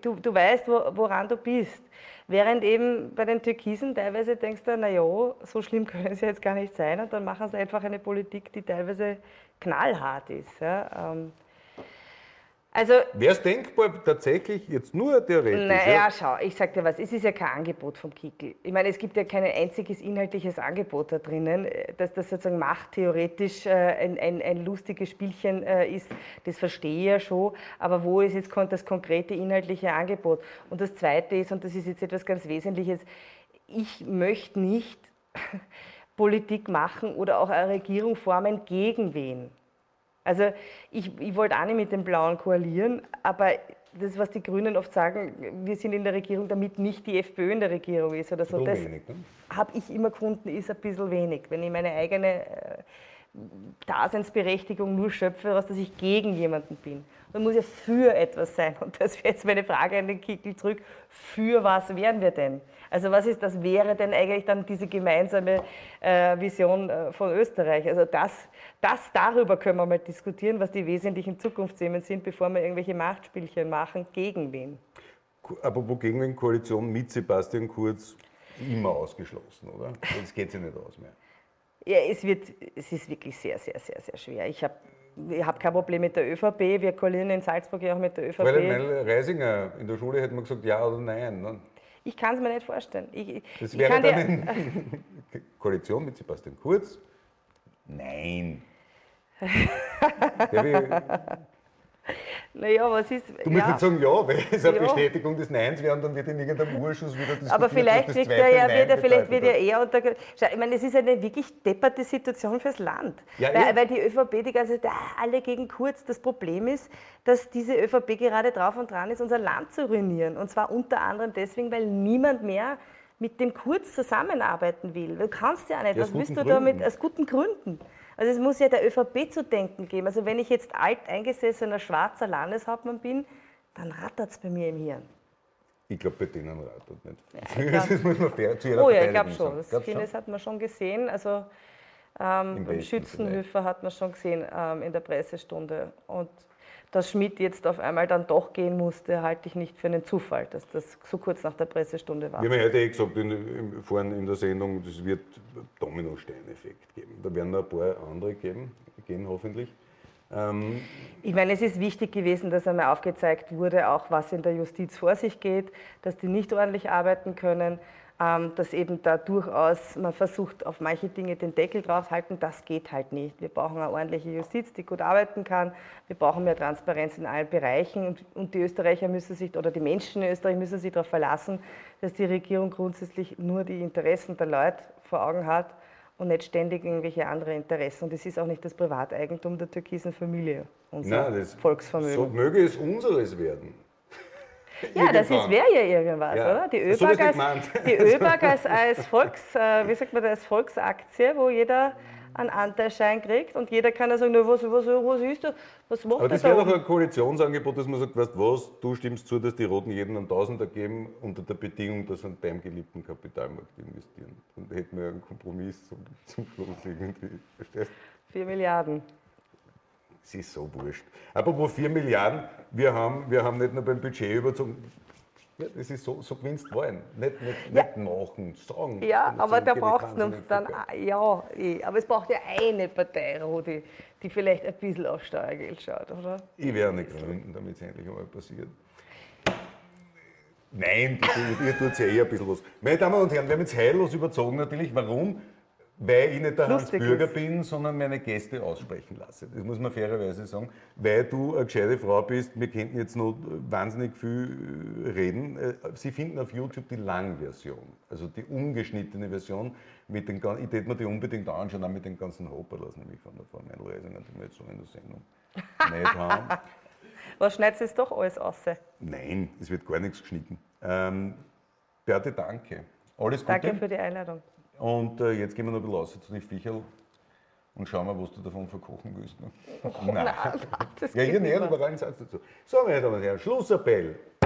du, du weißt, wo, woran du bist. Während eben bei den Türkisen teilweise denkst du, naja, so schlimm können sie jetzt gar nicht sein. Und dann machen sie einfach eine Politik, die teilweise knallhart ist. Ja? Ähm, also, Wäre es denkbar, tatsächlich jetzt nur theoretisch? Naja, ja? schau, ich sage dir was, es ist ja kein Angebot vom Kickel. Ich meine, es gibt ja kein einziges inhaltliches Angebot da drinnen, dass das sozusagen machttheoretisch äh, ein, ein, ein lustiges Spielchen äh, ist, das verstehe ich ja schon, aber wo ist jetzt das konkrete inhaltliche Angebot? Und das Zweite ist, und das ist jetzt etwas ganz Wesentliches, ich möchte nicht Politik machen oder auch eine Regierung formen gegen wen. Also ich, ich wollte auch nicht mit den Blauen koalieren, aber das, was die Grünen oft sagen, wir sind in der Regierung, damit nicht die FPÖ in der Regierung ist oder so, das ne? habe ich immer gefunden, ist ein bisschen wenig. Wenn ich meine eigene äh, Daseinsberechtigung nur schöpfe, was dass ich gegen jemanden bin. Man muss ja für etwas sein. Und das wäre jetzt meine Frage an den Kickel zurück. Für was wären wir denn? Also was ist das wäre denn eigentlich dann diese gemeinsame äh, Vision äh, von Österreich? Also das, das darüber können wir mal diskutieren, was die wesentlichen Zukunftsthemen sind, bevor wir irgendwelche Machtspielchen machen. Gegen wen? Aber gegen wen Koalition mit Sebastian Kurz immer ausgeschlossen, oder? Das geht sich nicht aus mehr. Ja, es, wird, es ist wirklich sehr, sehr, sehr, sehr schwer. Ich habe ich habe kein Problem mit der ÖVP, wir koalieren in Salzburg ja auch mit der ÖVP. Weil Reisinger in der Schule hätte man gesagt, ja oder nein. Ne? Ich kann es mir nicht vorstellen. Ich, das wäre dann eine Koalition mit Sebastian Kurz? Nein. Naja, was ist. Du musst ja. nicht sagen, ja, weil es eine ja. Bestätigung des Neins wäre und dann wird in irgendeinem Urschuss wieder diskutiert. Aber vielleicht wird er ja, wird er, vielleicht wird er eher unter. Ich meine, es ist eine wirklich depperte Situation fürs Land. Ja, weil, weil, die ÖVP die ganze Zeit, ah, alle gegen Kurz. Das Problem ist, dass diese ÖVP gerade drauf und dran ist, unser Land zu ruinieren. Und zwar unter anderem deswegen, weil niemand mehr mit dem Kurz zusammenarbeiten will. Du kannst ja nicht. Was willst du damit? Aus guten Gründen. Also es muss ja der ÖVP zu denken geben. Also wenn ich jetzt alteingesessener schwarzer Landeshauptmann bin, dann rattert es bei mir im Hirn. Ich glaube, bei denen rattert nicht. Ja, das muss man fair zu ihrer Oh ja, ich glaube schon. Das vieles hat man schon gesehen. Also ähm, beim Schützenhöfer hat man schon gesehen ähm, in der Pressestunde. Und dass Schmidt jetzt auf einmal dann doch gehen musste, halte ich nicht für einen Zufall, dass das so kurz nach der Pressestunde war. Wir haben ja heute eh gesagt, in, vorhin in der Sendung, es wird Dominosteineffekt geben. Da werden noch ein paar andere geben, gehen hoffentlich. Ähm ich meine, es ist wichtig gewesen, dass einmal aufgezeigt wurde, auch was in der Justiz vor sich geht, dass die nicht ordentlich arbeiten können, dass eben da durchaus man versucht, auf manche Dinge den Deckel draufzuhalten. Das geht halt nicht. Wir brauchen eine ordentliche Justiz, die gut arbeiten kann. Wir brauchen mehr Transparenz in allen Bereichen. Und, und die Österreicher müssen sich, oder die Menschen in Österreich müssen sich darauf verlassen, dass die Regierung grundsätzlich nur die Interessen der Leute vor Augen hat und nicht ständig irgendwelche andere Interessen. Und das ist auch nicht das Privateigentum der türkisen Familie, unser Nein, das, Volksvermögen. So möge es unseres werden. Ja, das wäre ja irgendwas, ja. oder? Die ÖBAG, als, die ÖBAG als, als, Volks, äh, wie sagt man das, als Volksaktie, wo jeder einen Anteilsschein kriegt und jeder kann ja sagen, was, was, was ist das? Was macht Aber das da wäre doch ein Koalitionsangebot, dass man sagt, weißt du was, du stimmst zu, dass die Roten jeden einen Tausender geben, unter der Bedingung, dass sie an deinem geliebten Kapitalmarkt investieren. Dann hätten wir einen Kompromiss zum, zum Schluss irgendwie. Verstehst? 4 Milliarden. Es ist so wurscht. Apropos 4 Milliarden, wir haben, wir haben nicht nur beim Budget überzogen. Ja, das ist so, so gewinnst wollen. Nicht, nicht, Ja. nicht machen, sagen. Ja, aber da braucht es dann, ja, eh. aber es braucht ja eine Partei, Rudi, die vielleicht ein bisschen auf Steuergeld schaut, oder? Ich werde nicht gründen, damit es endlich einmal passiert. Nein, ihr, ihr tut ja eh ein bisschen was. Meine Damen und Herren, wir haben jetzt heillos überzogen natürlich. Warum? Weil ich nicht der Hans Lustig Bürger ist. bin, sondern meine Gäste aussprechen lasse. Das muss man fairerweise sagen. Weil du eine gescheite Frau bist, wir könnten jetzt noch wahnsinnig viel äh, reden. Äh, Sie finden auf YouTube die Langversion, also die ungeschnittene Version. Mit den, ich würde mir die unbedingt anschauen, auch mit den ganzen Hopperlas, nämlich von der Frau Meinl-Reisinger, die wir jetzt so in der Sendung nicht haben. Was schneidet jetzt doch alles aus? Nein, es wird gar nichts geschnitten. Ähm, Beate, danke. Alles Gute. Danke für die Einladung. Und äh, jetzt gehen wir noch ein bisschen raus zu den Viecherl und schauen mal, was du davon verkochen willst. Ne? Nein. Das Ja, ihr nähert aber einen Satz dazu. So, meine Damen und Herren, Schlussappell.